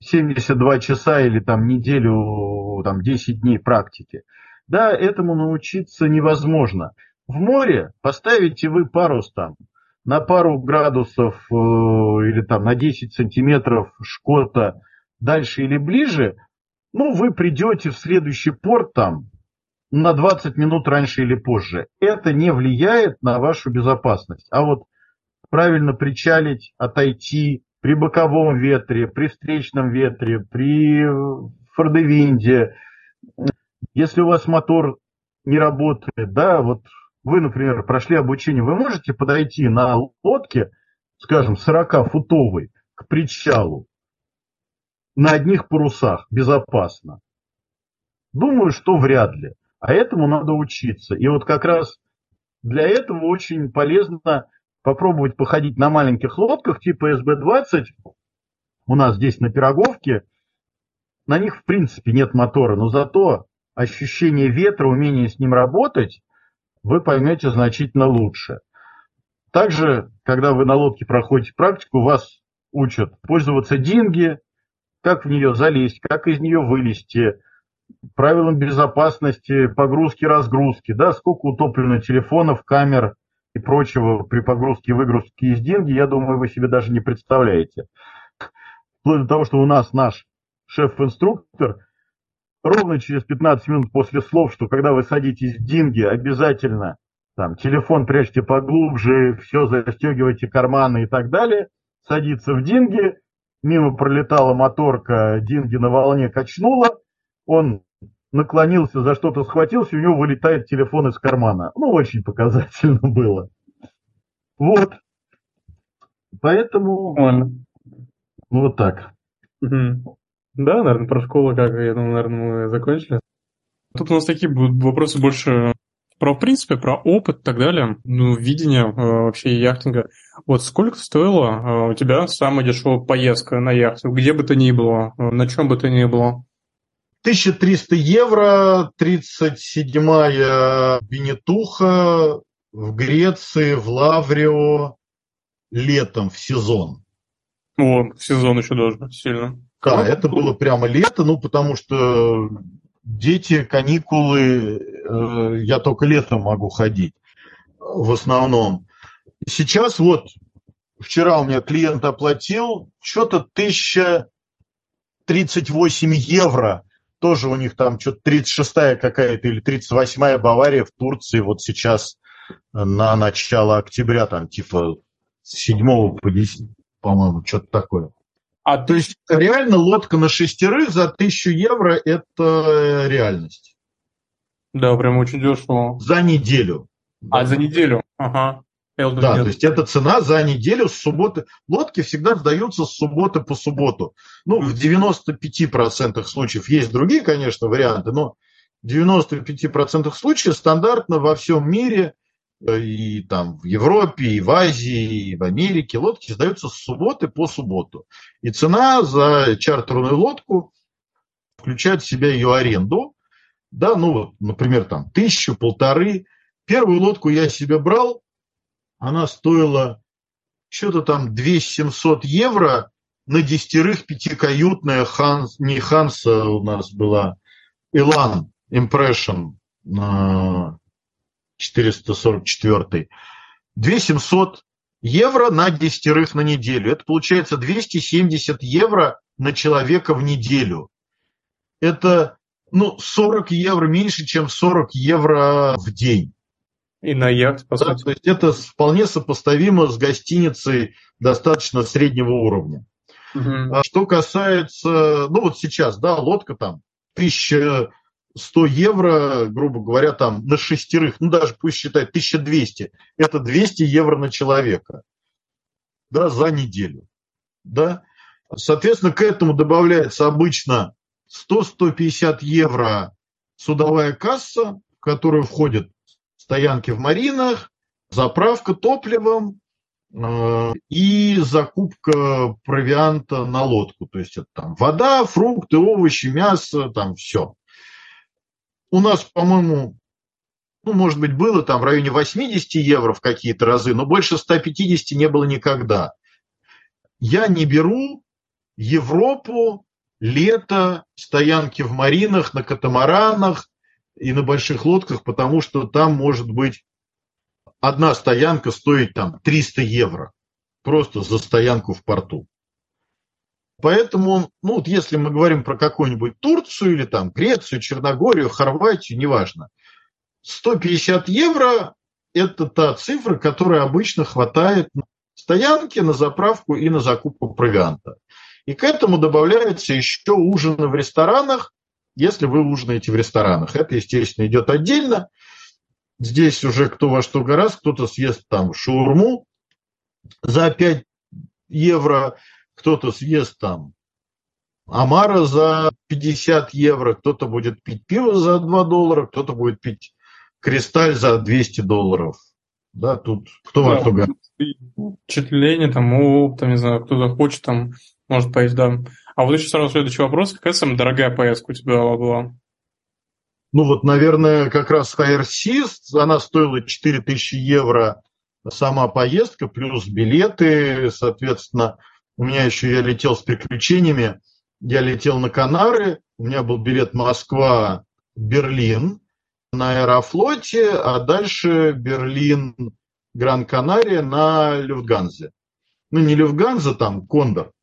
72 часа или там неделю, там 10 дней практики, да, этому научиться невозможно. В море поставите вы парус там на пару градусов э, или там на 10 сантиметров шкота дальше или ближе, ну, вы придете в следующий порт там на 20 минут раньше или позже. Это не влияет на вашу безопасность. А вот правильно причалить, отойти при боковом ветре, при встречном ветре, при фордевинде, если у вас мотор не работает, да, вот вы, например, прошли обучение, вы можете подойти на лодке, скажем, 40-футовой к причалу на одних парусах безопасно? Думаю, что вряд ли. А этому надо учиться. И вот как раз для этого очень полезно попробовать походить на маленьких лодках типа СБ-20. У нас здесь на Пироговке на них в принципе нет мотора, но зато ощущение ветра, умение с ним работать, вы поймете значительно лучше. Также, когда вы на лодке проходите практику, вас учат пользоваться динги, как в нее залезть, как из нее вылезти, правилам безопасности, погрузки, разгрузки, да, сколько утоплено телефонов, камер и прочего при погрузке и выгрузке из деньги, я думаю, вы себе даже не представляете. Вплоть до того, что у нас наш шеф-инструктор ровно через 15 минут после слов, что когда вы садитесь в динги, обязательно там телефон прячьте поглубже, все застегивайте карманы и так далее, садится в динги, мимо пролетала моторка, динги на волне качнула, он наклонился, за что-то схватился, у него вылетает телефон из кармана. Ну, очень показательно было. Вот. Поэтому... Нормально. Ну, вот так. Угу. Да, наверное, про школу, как я думаю, наверное, мы закончили. Тут у нас такие будут вопросы больше про, в принципе, про опыт и так далее, ну, видение э, вообще яхтинга. Вот сколько стоила э, у тебя самая дешевая поездка на яхту, где бы то ни было, э, на чем бы то ни было? 1300 евро, 37-я Бенетуха в Греции, в Лаврио, летом, в сезон. О, в сезон еще даже сильно. Да, это было прямо лето, ну, потому что дети, каникулы, э, я только летом могу ходить в основном. Сейчас вот, вчера у меня клиент оплатил что-то 1038 евро. Тоже у них там что-то 36-я какая-то или 38-я Бавария в Турции вот сейчас на начало октября, там типа с 7 по 10, по-моему, что-то такое. А то есть реально лодка на шестерых за тысячу евро – это реальность. Да, прям очень дешево. За неделю. А, да. за неделю? Ага. Да, то есть это цена за неделю с субботы. Лодки всегда сдаются с субботы по субботу. Ну, в 95% случаев есть другие, конечно, варианты, но в 95% случаев стандартно во всем мире и там в Европе, и в Азии, и в Америке лодки сдаются с субботы по субботу. И цена за чартерную лодку включает в себя ее аренду. Да, ну вот, например, там тысячу, полторы. Первую лодку я себе брал, она стоила что-то там 2700 евро на десятерых пятикаютная Ханс, не Ханса у нас была, Илан Impression 444. 2700 евро на десятерых на неделю. Это получается 270 евро на человека в неделю. Это ну, 40 евро меньше, чем 40 евро в день. И на яхт, по да, То есть это вполне сопоставимо с гостиницей достаточно среднего уровня. Угу. А что касается, ну вот сейчас, да, лодка там 1000 100 евро, грубо говоря, там на шестерых, ну даже пусть считать 1200, это 200 евро на человека, да, за неделю, да. Соответственно, к этому добавляется обычно 100-150 евро судовая касса, в которую входят стоянки в маринах, заправка топливом э, и закупка провианта на лодку. То есть это там вода, фрукты, овощи, мясо, там все у нас, по-моему, ну, может быть, было там в районе 80 евро в какие-то разы, но больше 150 не было никогда. Я не беру Европу, лето, стоянки в маринах, на катамаранах и на больших лодках, потому что там может быть одна стоянка стоит там 300 евро. Просто за стоянку в порту. Поэтому, ну вот если мы говорим про какую-нибудь Турцию или там Грецию, Черногорию, Хорватию, неважно, 150 евро – это та цифра, которая обычно хватает на стоянки, на заправку и на закупку провианта. И к этому добавляется еще ужины в ресторанах, если вы ужинаете в ресторанах. Это, естественно, идет отдельно. Здесь уже кто во что гораздо, кто-то съест там шаурму за 5 евро, кто-то съест там Амара за 50 евро, кто-то будет пить пиво за 2 доллара, кто-то будет пить кристаль за 200 долларов. Да, тут кто да, во что. Впечатление, там, оп, там, не знаю, кто захочет, там, может поесть, да. А вот еще сразу следующий вопрос. Какая самая дорогая поездка у тебя была? Ну вот, наверное, как раз HRC, она стоила 4000 евро сама поездка, плюс билеты, соответственно, у меня еще я летел с приключениями, я летел на Канары, у меня был билет Москва, Берлин на Аэрофлоте, а дальше Берлин, Гран-Канария на Люфтганзе. Ну, не Люфтганза, там, Кондор.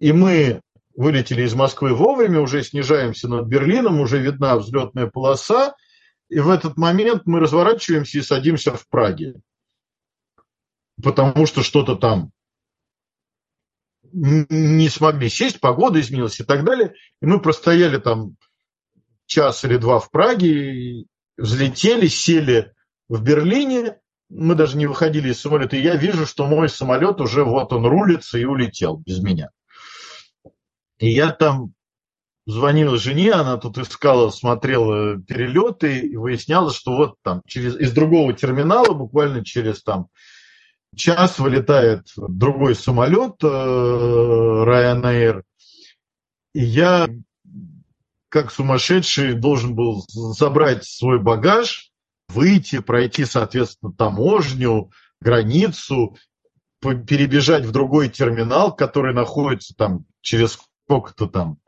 И мы вылетели из Москвы вовремя, уже снижаемся над Берлином, уже видна взлетная полоса, и в этот момент мы разворачиваемся и садимся в Праге. Потому что что-то там не смогли сесть, погода изменилась и так далее. И мы простояли там час или два в Праге, взлетели, сели в Берлине, мы даже не выходили из самолета, и я вижу, что мой самолет уже вот он рулится и улетел без меня. И я там звонил жене, она тут искала, смотрела перелеты и выясняла, что вот там через, из другого терминала буквально через там час вылетает другой самолет э, Ryanair, и я как сумасшедший должен был забрать свой багаж, выйти, пройти, соответственно, таможню, границу, перебежать в другой терминал, который находится там через сколько-то там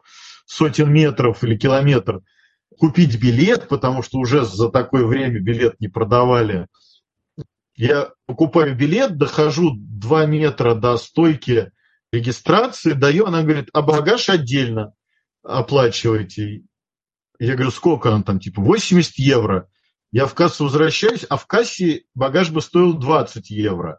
сотен метров или километр, купить билет, потому что уже за такое время билет не продавали, я покупаю билет, дохожу 2 метра до стойки регистрации, даю, она говорит, а багаж отдельно оплачивайте. Я говорю, сколько он там, типа 80 евро. Я в кассу возвращаюсь, а в кассе багаж бы стоил 20 евро.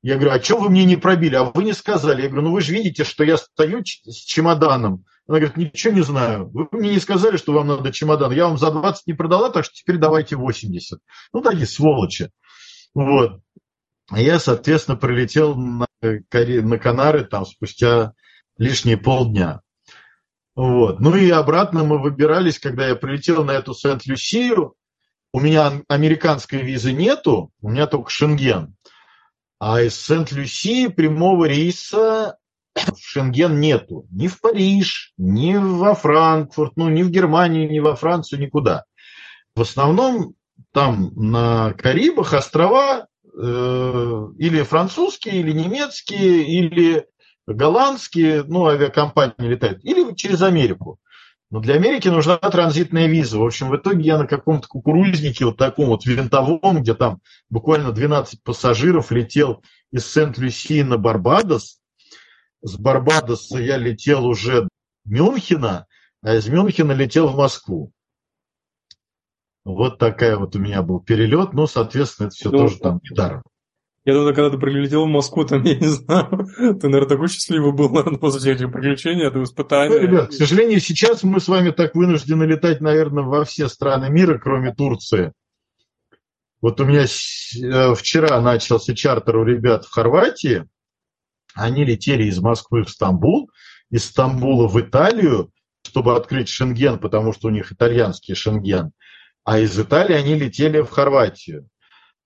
Я говорю, а что вы мне не пробили? А вы не сказали. Я говорю, ну вы же видите, что я стою с чемоданом. Она говорит, ничего не знаю. Вы мне не сказали, что вам надо чемодан. Я вам за 20 не продала, так что теперь давайте 80. Ну, такие сволочи. Вот. А я, соответственно, прилетел на, на Канары там спустя лишние полдня. Вот. Ну и обратно мы выбирались, когда я прилетел на эту Сент-Люсию. У меня американской визы нету, у меня только Шенген. А из Сент-Люсии прямого рейса в Шенген нету. Ни в Париж, ни во Франкфурт, ну, ни в Германию, ни во Францию, никуда. В основном там на Карибах острова э, или французские, или немецкие, или голландские, ну, авиакомпании летают, или через Америку. Но для Америки нужна транзитная виза. В общем, в итоге я на каком-то кукурузнике, вот таком вот винтовом, где там буквально 12 пассажиров летел из Сент-Люсии на Барбадос. С Барбадоса я летел уже Мюнхена, а из Мюнхена летел в Москву. Вот такая вот у меня был перелет. Ну, соответственно, это все ну, тоже там даром. Я думаю, когда ты прилетел в Москву, там, я не знаю, ты, наверное, такой счастливый был, наверное, после всех этих приключений, это испытания. Ну, ребят, к сожалению, сейчас мы с вами так вынуждены летать, наверное, во все страны мира, кроме Турции. Вот у меня э, вчера начался чартер у ребят в Хорватии. Они летели из Москвы в Стамбул, из Стамбула в Италию, чтобы открыть Шенген, потому что у них итальянский Шенген. А из Италии они летели в Хорватию.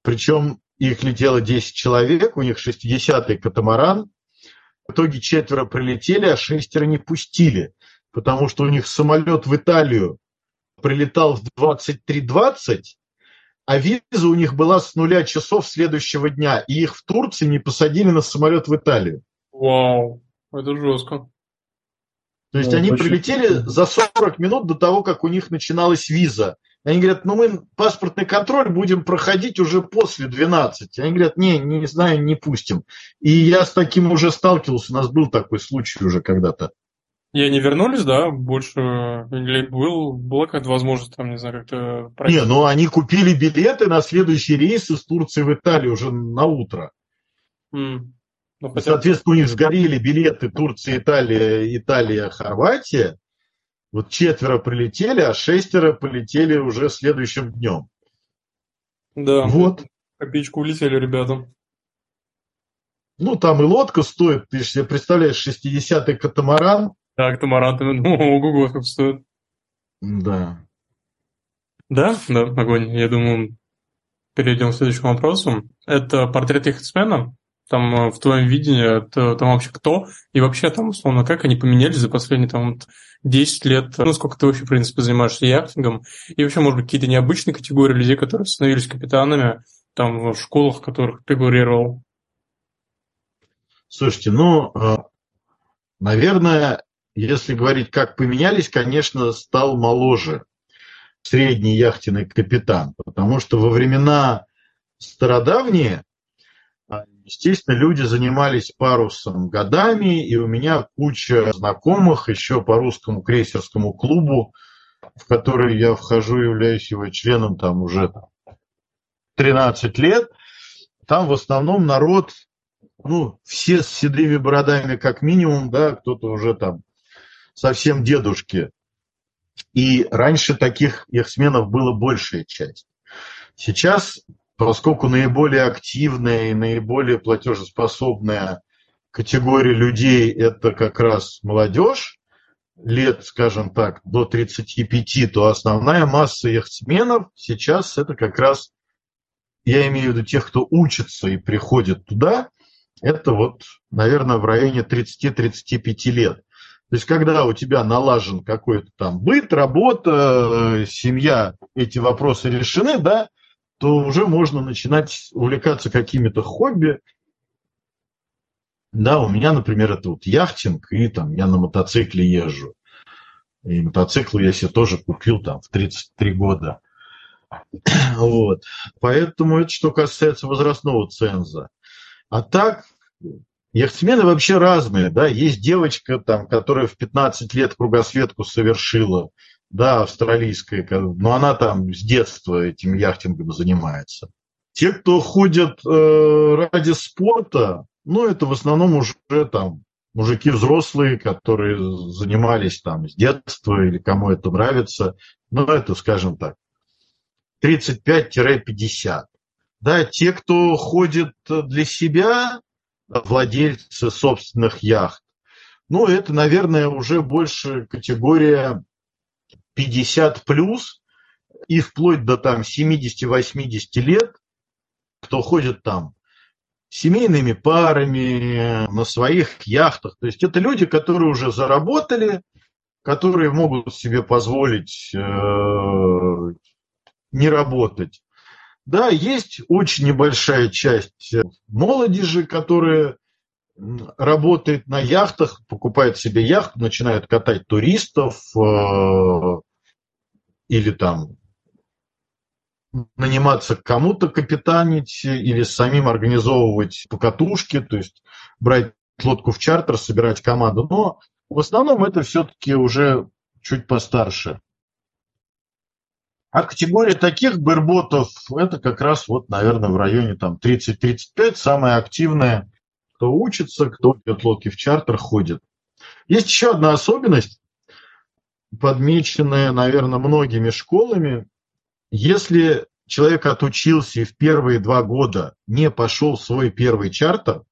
Причем их летело 10 человек, у них 60-й катамаран. В итоге четверо прилетели, а шестеро не пустили, потому что у них самолет в Италию прилетал в 23.20, а виза у них была с нуля часов следующего дня, и их в Турции не посадили на самолет в Италию. Вау, это жестко. То есть ну, они очень... прилетели за 40 минут до того, как у них начиналась виза. Они говорят, ну мы паспортный контроль будем проходить уже после 12. Они говорят, не, не знаю, не пустим. И я с таким уже сталкивался, у нас был такой случай уже когда-то. И они вернулись, да, больше, или был, была какая-то возможность, там, не знаю, как-то... Не, ну они купили билеты на следующий рейс из Турции в Италию уже на утро. Mm. Ну, хотя... Соответственно, у них сгорели билеты Турция, Италия, Италия, Хорватия. Вот четверо прилетели, а шестеро полетели уже следующим днем. Да, вот. Копеечку улетели ребята. Ну, там и лодка стоит, ты себе представляешь, 60-й катамаран. Да, катамаран, ну, ого-го, как стоит. Да. Да, да, огонь. Я думаю, перейдем к следующему вопросу. Это портрет яхтсмена. там э, в твоем видении, это, там вообще кто, и вообще там, условно, как они поменялись за последние там 10 лет, ну, сколько ты вообще, в принципе, занимаешься яхтингом, и вообще, может быть, какие-то необычные категории людей, которые становились капитанами, там, в школах, в которых фигурировал? Слушайте, ну, э, наверное, если говорить, как поменялись, конечно, стал моложе средний яхтенный капитан, потому что во времена стародавние, а, естественно, люди занимались парусом годами, и у меня куча знакомых еще по русскому крейсерскому клубу, в который я вхожу, являюсь его членом там уже 13 лет. Там в основном народ, ну, все с седыми бородами как минимум, да, кто-то уже там совсем дедушки. И раньше таких яхтсменов было большая часть. Сейчас поскольку наиболее активная и наиболее платежеспособная категория людей – это как раз молодежь, лет, скажем так, до 35, то основная масса яхтсменов сейчас это как раз, я имею в виду тех, кто учится и приходит туда, это вот, наверное, в районе 30-35 лет. То есть, когда у тебя налажен какой-то там быт, работа, семья, эти вопросы решены, да, то уже можно начинать увлекаться какими-то хобби. Да, у меня, например, это вот яхтинг, и там я на мотоцикле езжу. И мотоцикл я себе тоже купил там в 33 года. Вот. Поэтому это что касается возрастного ценза. А так, яхтсмены вообще разные. Да? Есть девочка, там, которая в 15 лет кругосветку совершила да, австралийская, но она там с детства этим яхтингом занимается. Те, кто ходят э, ради спорта, ну, это в основном уже там мужики взрослые, которые занимались там с детства или кому это нравится. Ну, это, скажем так, 35-50. Да, те, кто ходит для себя, владельцы собственных яхт, ну, это, наверное, уже больше категория 50 плюс и вплоть до там 70-80 лет, кто ходит там семейными парами, на своих яхтах. То есть это люди, которые уже заработали, которые могут себе позволить э, не работать. Да, есть очень небольшая часть молодежи, которая работает на яхтах, покупает себе яхту, начинает катать туристов, э, или там наниматься кому-то капитанить или самим организовывать покатушки, то есть брать лодку в чартер, собирать команду. Но в основном это все-таки уже чуть постарше. А категория таких бэрботов, это как раз вот, наверное, в районе там 30-35, самая активная, кто учится, кто идет лодки в чартер, ходит. Есть еще одна особенность подмеченное, наверное, многими школами. Если человек отучился и в первые два года не пошел в свой первый чартер,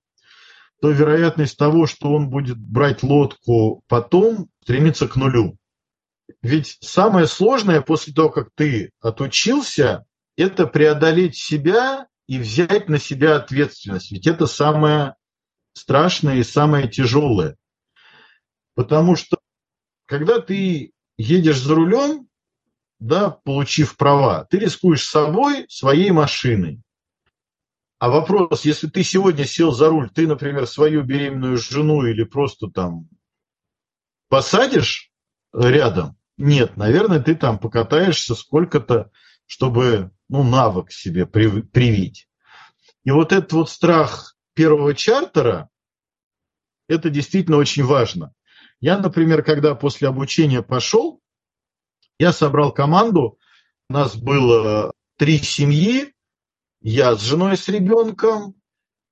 то вероятность того, что он будет брать лодку потом, стремится к нулю. Ведь самое сложное после того, как ты отучился, это преодолеть себя и взять на себя ответственность. Ведь это самое страшное и самое тяжелое. Потому что когда ты едешь за рулем, да, получив права, ты рискуешь собой, своей машиной. А вопрос, если ты сегодня сел за руль, ты, например, свою беременную жену или просто там посадишь рядом? Нет, наверное, ты там покатаешься сколько-то, чтобы ну, навык себе привить. И вот этот вот страх первого чартера, это действительно очень важно. Я, например, когда после обучения пошел, я собрал команду, у нас было три семьи, я с женой с ребенком,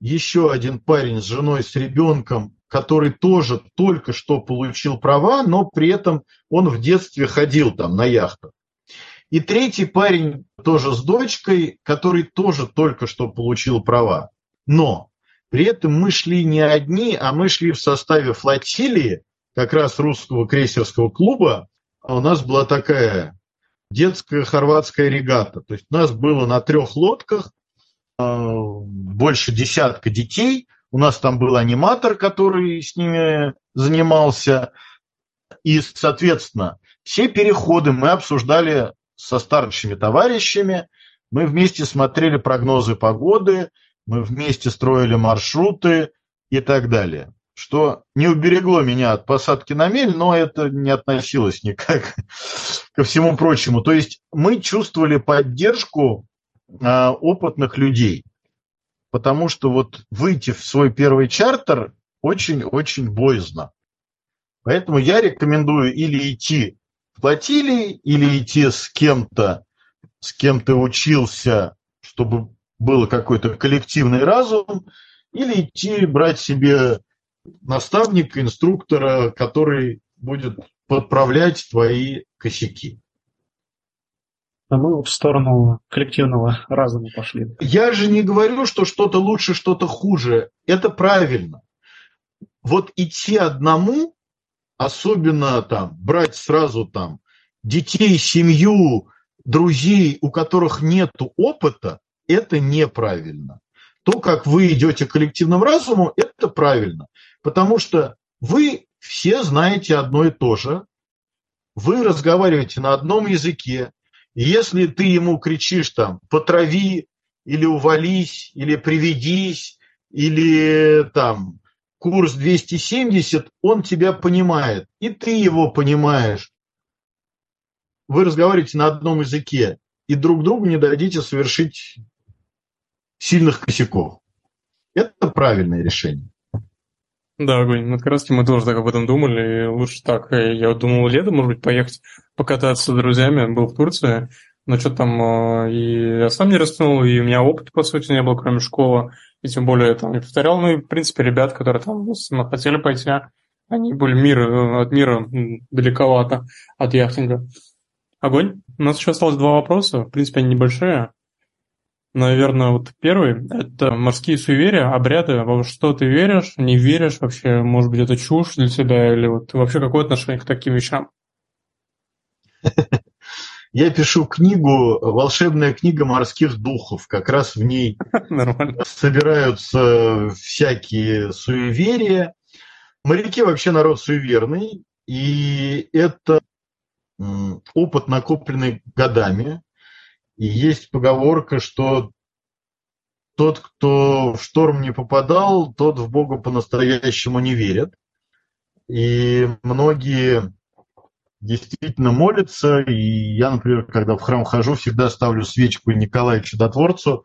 еще один парень с женой с ребенком, который тоже только что получил права, но при этом он в детстве ходил там на яхтах. И третий парень тоже с дочкой, который тоже только что получил права. Но при этом мы шли не одни, а мы шли в составе флотилии, как раз русского крейсерского клуба, а у нас была такая детская хорватская регата. То есть нас было на трех лодках а, больше десятка детей, У нас там был аниматор, который с ними занимался. И, соответственно, все переходы мы обсуждали со старшими товарищами. Мы вместе смотрели прогнозы погоды, мы вместе строили маршруты и так далее. Что не уберегло меня от посадки на мель, но это не относилось никак ко всему прочему. То есть мы чувствовали поддержку а, опытных людей. Потому что вот выйти в свой первый чартер очень-очень боязно. Поэтому я рекомендую или идти в флотилии, или идти с кем-то, с кем ты учился, чтобы был какой-то коллективный разум, или идти брать себе наставника, инструктора, который будет подправлять твои косяки. А мы в сторону коллективного разума пошли. Я же не говорю, что что-то лучше, что-то хуже. Это правильно. Вот идти одному, особенно там брать сразу там детей, семью, друзей, у которых нет опыта, это неправильно. То, как вы идете к коллективному разуму, это правильно. Потому что вы все знаете одно и то же. Вы разговариваете на одном языке. И если ты ему кричишь там «потрави», или «увались», или «приведись», или там курс 270, он тебя понимает, и ты его понимаешь. Вы разговариваете на одном языке, и друг другу не дадите совершить сильных косяков. Это правильное решение. Да, огонь. Ну, как раз мы тоже так об этом думали. Лучше так. Я думал летом, может быть, поехать покататься с друзьями. Был в Турции. Но что там, э, и я сам не растянул, и у меня опыта, по сути, не было, кроме школы. И тем более там не повторял. Ну и, в принципе, ребят, которые там хотели пойти, они были мир, э, от мира далековато, от яхтинга. Огонь. У нас еще осталось два вопроса. В принципе, они небольшие. Наверное, вот первый – это морские суеверия, обряды. Во что ты веришь, не веришь вообще? Может быть, это чушь для тебя? Или вот вообще какое отношение к таким вещам? Я пишу книгу «Волшебная книга морских духов». Как раз в ней собираются всякие суеверия. Моряки вообще народ суеверный. И это опыт, накопленный годами. И есть поговорка, что тот, кто в шторм не попадал, тот в Бога по-настоящему не верит. И многие действительно молятся. И я, например, когда в храм хожу, всегда ставлю свечку Николаю Чудотворцу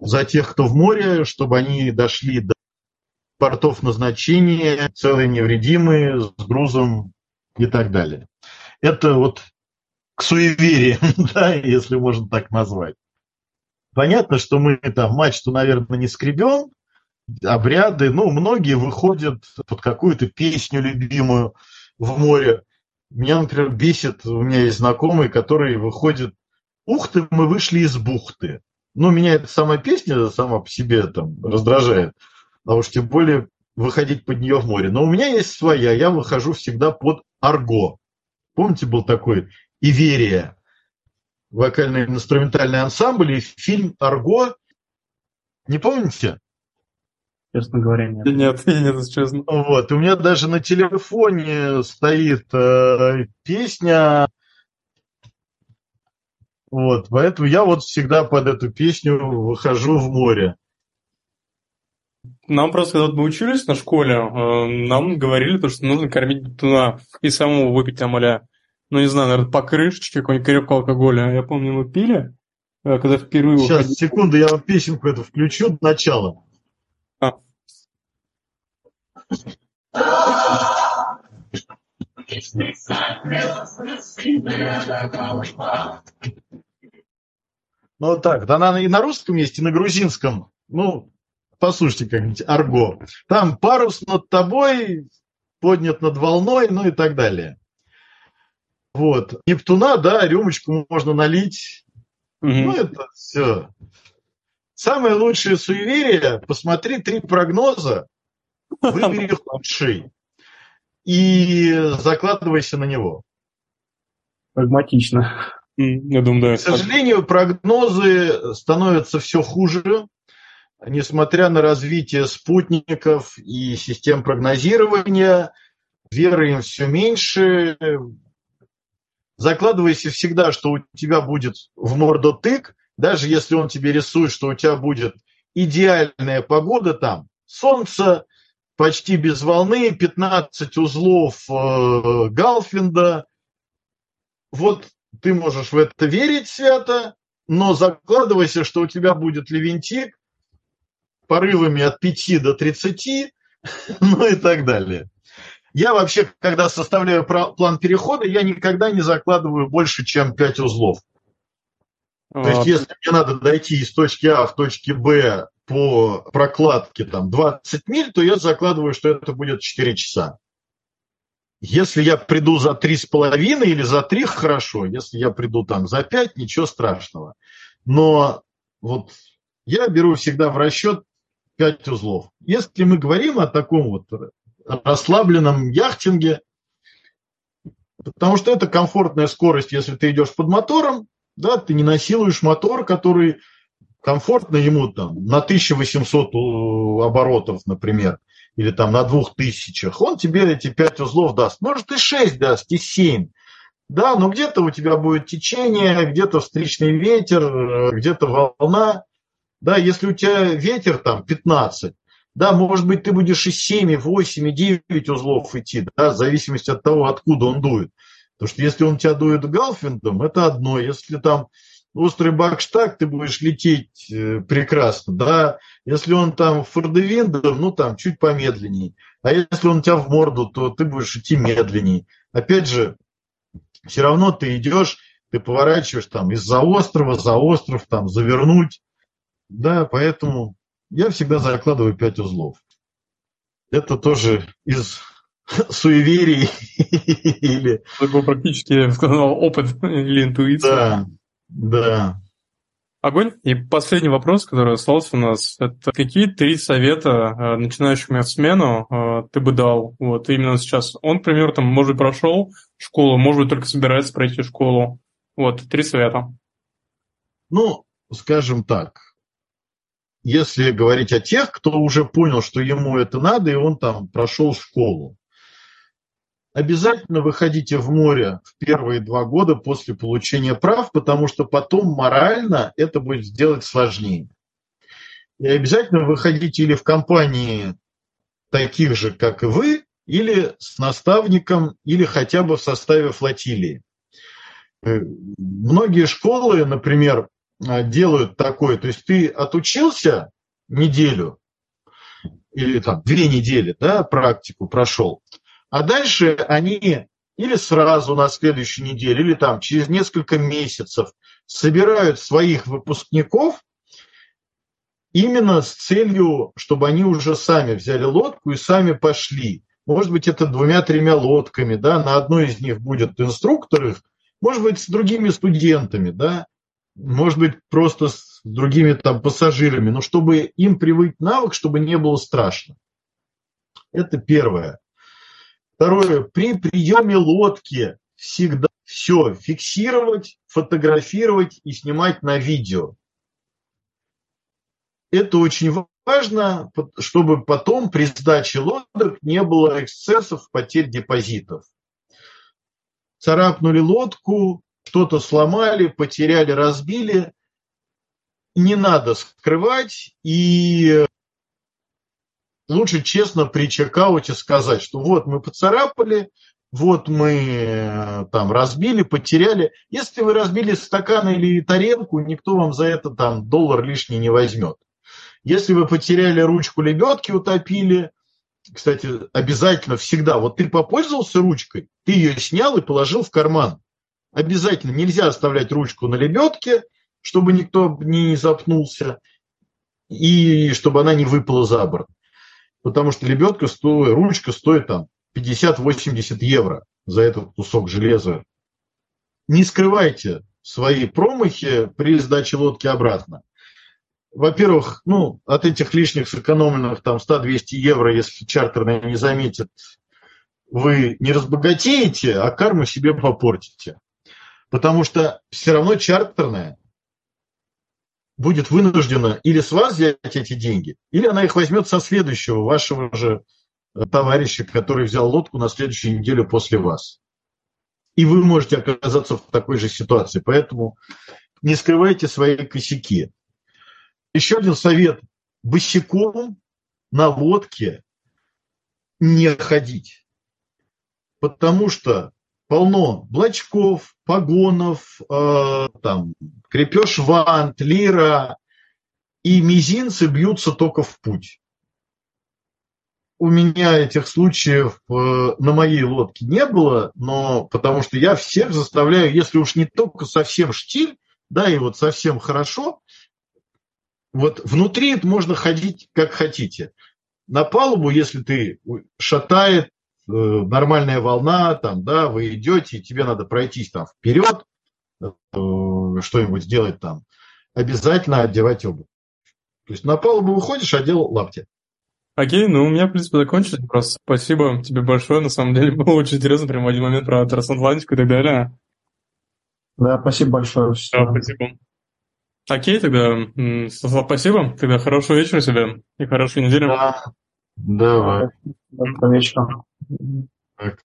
за тех, кто в море, чтобы они дошли до портов назначения, целые невредимые, с грузом и так далее. Это вот к суевериям, да, если можно так назвать. Понятно, что мы там мачту, наверное, не скребем, обряды, ну, многие выходят под какую-то песню любимую в море. Меня, например, бесит, у меня есть знакомый, который выходит, ух ты, мы вышли из бухты. Ну, меня эта сама песня сама по себе там раздражает, а уж тем более выходить под нее в море. Но у меня есть своя, я выхожу всегда под арго. Помните, был такой Иверия, вокально-инструментальный ансамбль и фильм «Арго». Не помните? Честно говоря, нет. Нет, нет, честно. Вот, у меня даже на телефоне стоит э, песня. Вот, поэтому я вот всегда под эту песню выхожу в море. Нам просто, когда мы учились на школе, э, нам говорили, то, что нужно кормить туна и самого выпить там а ну не знаю, наверное, по крышечке какой-нибудь крепкого алкоголя. Я помню, мы пили, э, когда впервые Сейчас, уходили. секунду, я вам песенку эту включу, начало. А. Ну так, да она и на русском есть, и на грузинском. Ну, послушайте как-нибудь, арго. Там парус над тобой, поднят над волной, ну и так далее. Вот. Нептуна, да, рюмочку можно налить. Угу. Ну, это все. Самое лучшее суеверие, посмотри три прогноза, выбери лучший и закладывайся на него. Прагматично. Я думаю, да. К сожалению, прогнозы становятся все хуже. несмотря на развитие спутников и систем прогнозирования, веры им все меньше. Закладывайся всегда, что у тебя будет в морду тык, даже если он тебе рисует, что у тебя будет идеальная погода там, солнце, почти без волны, 15 узлов э, Галфинда. Вот ты можешь в это верить свято, но закладывайся, что у тебя будет левентик порывами от 5 до 30, ну и так далее. Я вообще, когда составляю план перехода, я никогда не закладываю больше, чем 5 узлов. То есть, если мне надо дойти из точки А в точке Б по прокладке там 20 миль, то я закладываю, что это будет 4 часа. Если я приду за 3,5 или за 3, хорошо. Если я приду там за 5, ничего страшного. Но вот я беру всегда в расчет 5 узлов. Если мы говорим о таком вот расслабленном яхтинге, потому что это комфортная скорость, если ты идешь под мотором, да, ты не насилуешь мотор, который комфортно ему там на 1800 оборотов, например, или там на 2000, он тебе эти 5 узлов даст. Может и 6 даст, и 7. Да, но где-то у тебя будет течение, где-то встречный ветер, где-то волна. Да, если у тебя ветер там 15, да, может быть, ты будешь и 7, и 8, и 9 узлов идти, да, в зависимости от того, откуда он дует. Потому что если он тебя дует галфиндом, это одно. Если там острый бакштаг, ты будешь лететь э, прекрасно, да. Если он там фордевиндом, ну там чуть помедленней. А если он тебя в морду, то ты будешь идти медленней. Опять же, все равно ты идешь, ты поворачиваешь там из-за острова, за остров, там завернуть. Да, поэтому я всегда закладываю 5 узлов. Это тоже из суеверий или... Такой практически, я сказал, опыт или интуиция. Да, да. Огонь. И последний вопрос, который остался у нас, это какие три совета э, начинающему смену э, ты бы дал вот именно сейчас? Он, например, там, может быть, прошел школу, может быть, только собирается пройти школу. Вот, три совета. Ну, скажем так, если говорить о тех, кто уже понял, что ему это надо, и он там прошел школу, обязательно выходите в море в первые два года после получения прав, потому что потом морально это будет сделать сложнее. И обязательно выходите или в компании таких же, как и вы, или с наставником, или хотя бы в составе флотилии. Э, многие школы, например, делают такое, то есть ты отучился неделю или там две недели, да, практику прошел, а дальше они или сразу на следующей неделе, или там через несколько месяцев собирают своих выпускников именно с целью, чтобы они уже сами взяли лодку и сами пошли. Может быть, это двумя-тремя лодками, да, на одной из них будет инструктор их, может быть, с другими студентами, да, может быть, просто с другими там пассажирами, но чтобы им привыть навык, чтобы не было страшно. Это первое. Второе. При приеме лодки всегда все фиксировать, фотографировать и снимать на видео. Это очень важно, чтобы потом при сдаче лодок не было эксцессов, потерь депозитов. Царапнули лодку, что-то сломали, потеряли, разбили. Не надо скрывать и лучше честно при чекауте сказать, что вот мы поцарапали, вот мы э, там разбили, потеряли. Если вы разбили стакан или тарелку, никто вам за это там доллар лишний не возьмет. Если вы потеряли ручку лебедки, утопили, кстати, обязательно всегда, вот ты попользовался ручкой, ты ее снял и положил в карман. Обязательно нельзя оставлять ручку на лебедке, чтобы никто не запнулся, и чтобы она не выпала за борт. Потому что лебедка стоит, ручка стоит там 50-80 евро за этот кусок железа. Не скрывайте свои промахи при сдаче лодки обратно. Во-первых, ну, от этих лишних сэкономленных там 100-200 евро, если чартерный не заметит, вы не разбогатеете, а карму себе попортите. Потому что все равно чартерная будет вынуждена или с вас взять эти деньги, или она их возьмет со следующего вашего же э, товарища, который взял лодку на следующую неделю после вас. И вы можете оказаться в такой же ситуации. Поэтому не скрывайте свои косяки. Еще один совет. Босиком на лодке не ходить. Потому что полно блочков, погонов, э, там, крепеж вант, лира, и мизинцы бьются только в путь. У меня этих случаев э, на моей лодке не было, но потому что я всех заставляю, если уж не только совсем штиль, да, и вот совсем хорошо, вот внутри это можно ходить как хотите. На палубу, если ты шатает нормальная волна, там, да, вы идете, тебе надо пройтись там вперед, э, что-нибудь сделать там, обязательно одевать обувь. То есть на палубу выходишь, одел лапти. Окей, ну у меня, в принципе, закончилось вопрос. Спасибо тебе большое, на самом деле было очень интересно, прямо в один момент про трансатлантику и так далее. Да, спасибо большое. Да, спасибо. Окей, тогда спасибо. Тогда хорошего вечера тебе и хорошей недели. Да, давай. Доброго вечера. Mm-hmm. Okay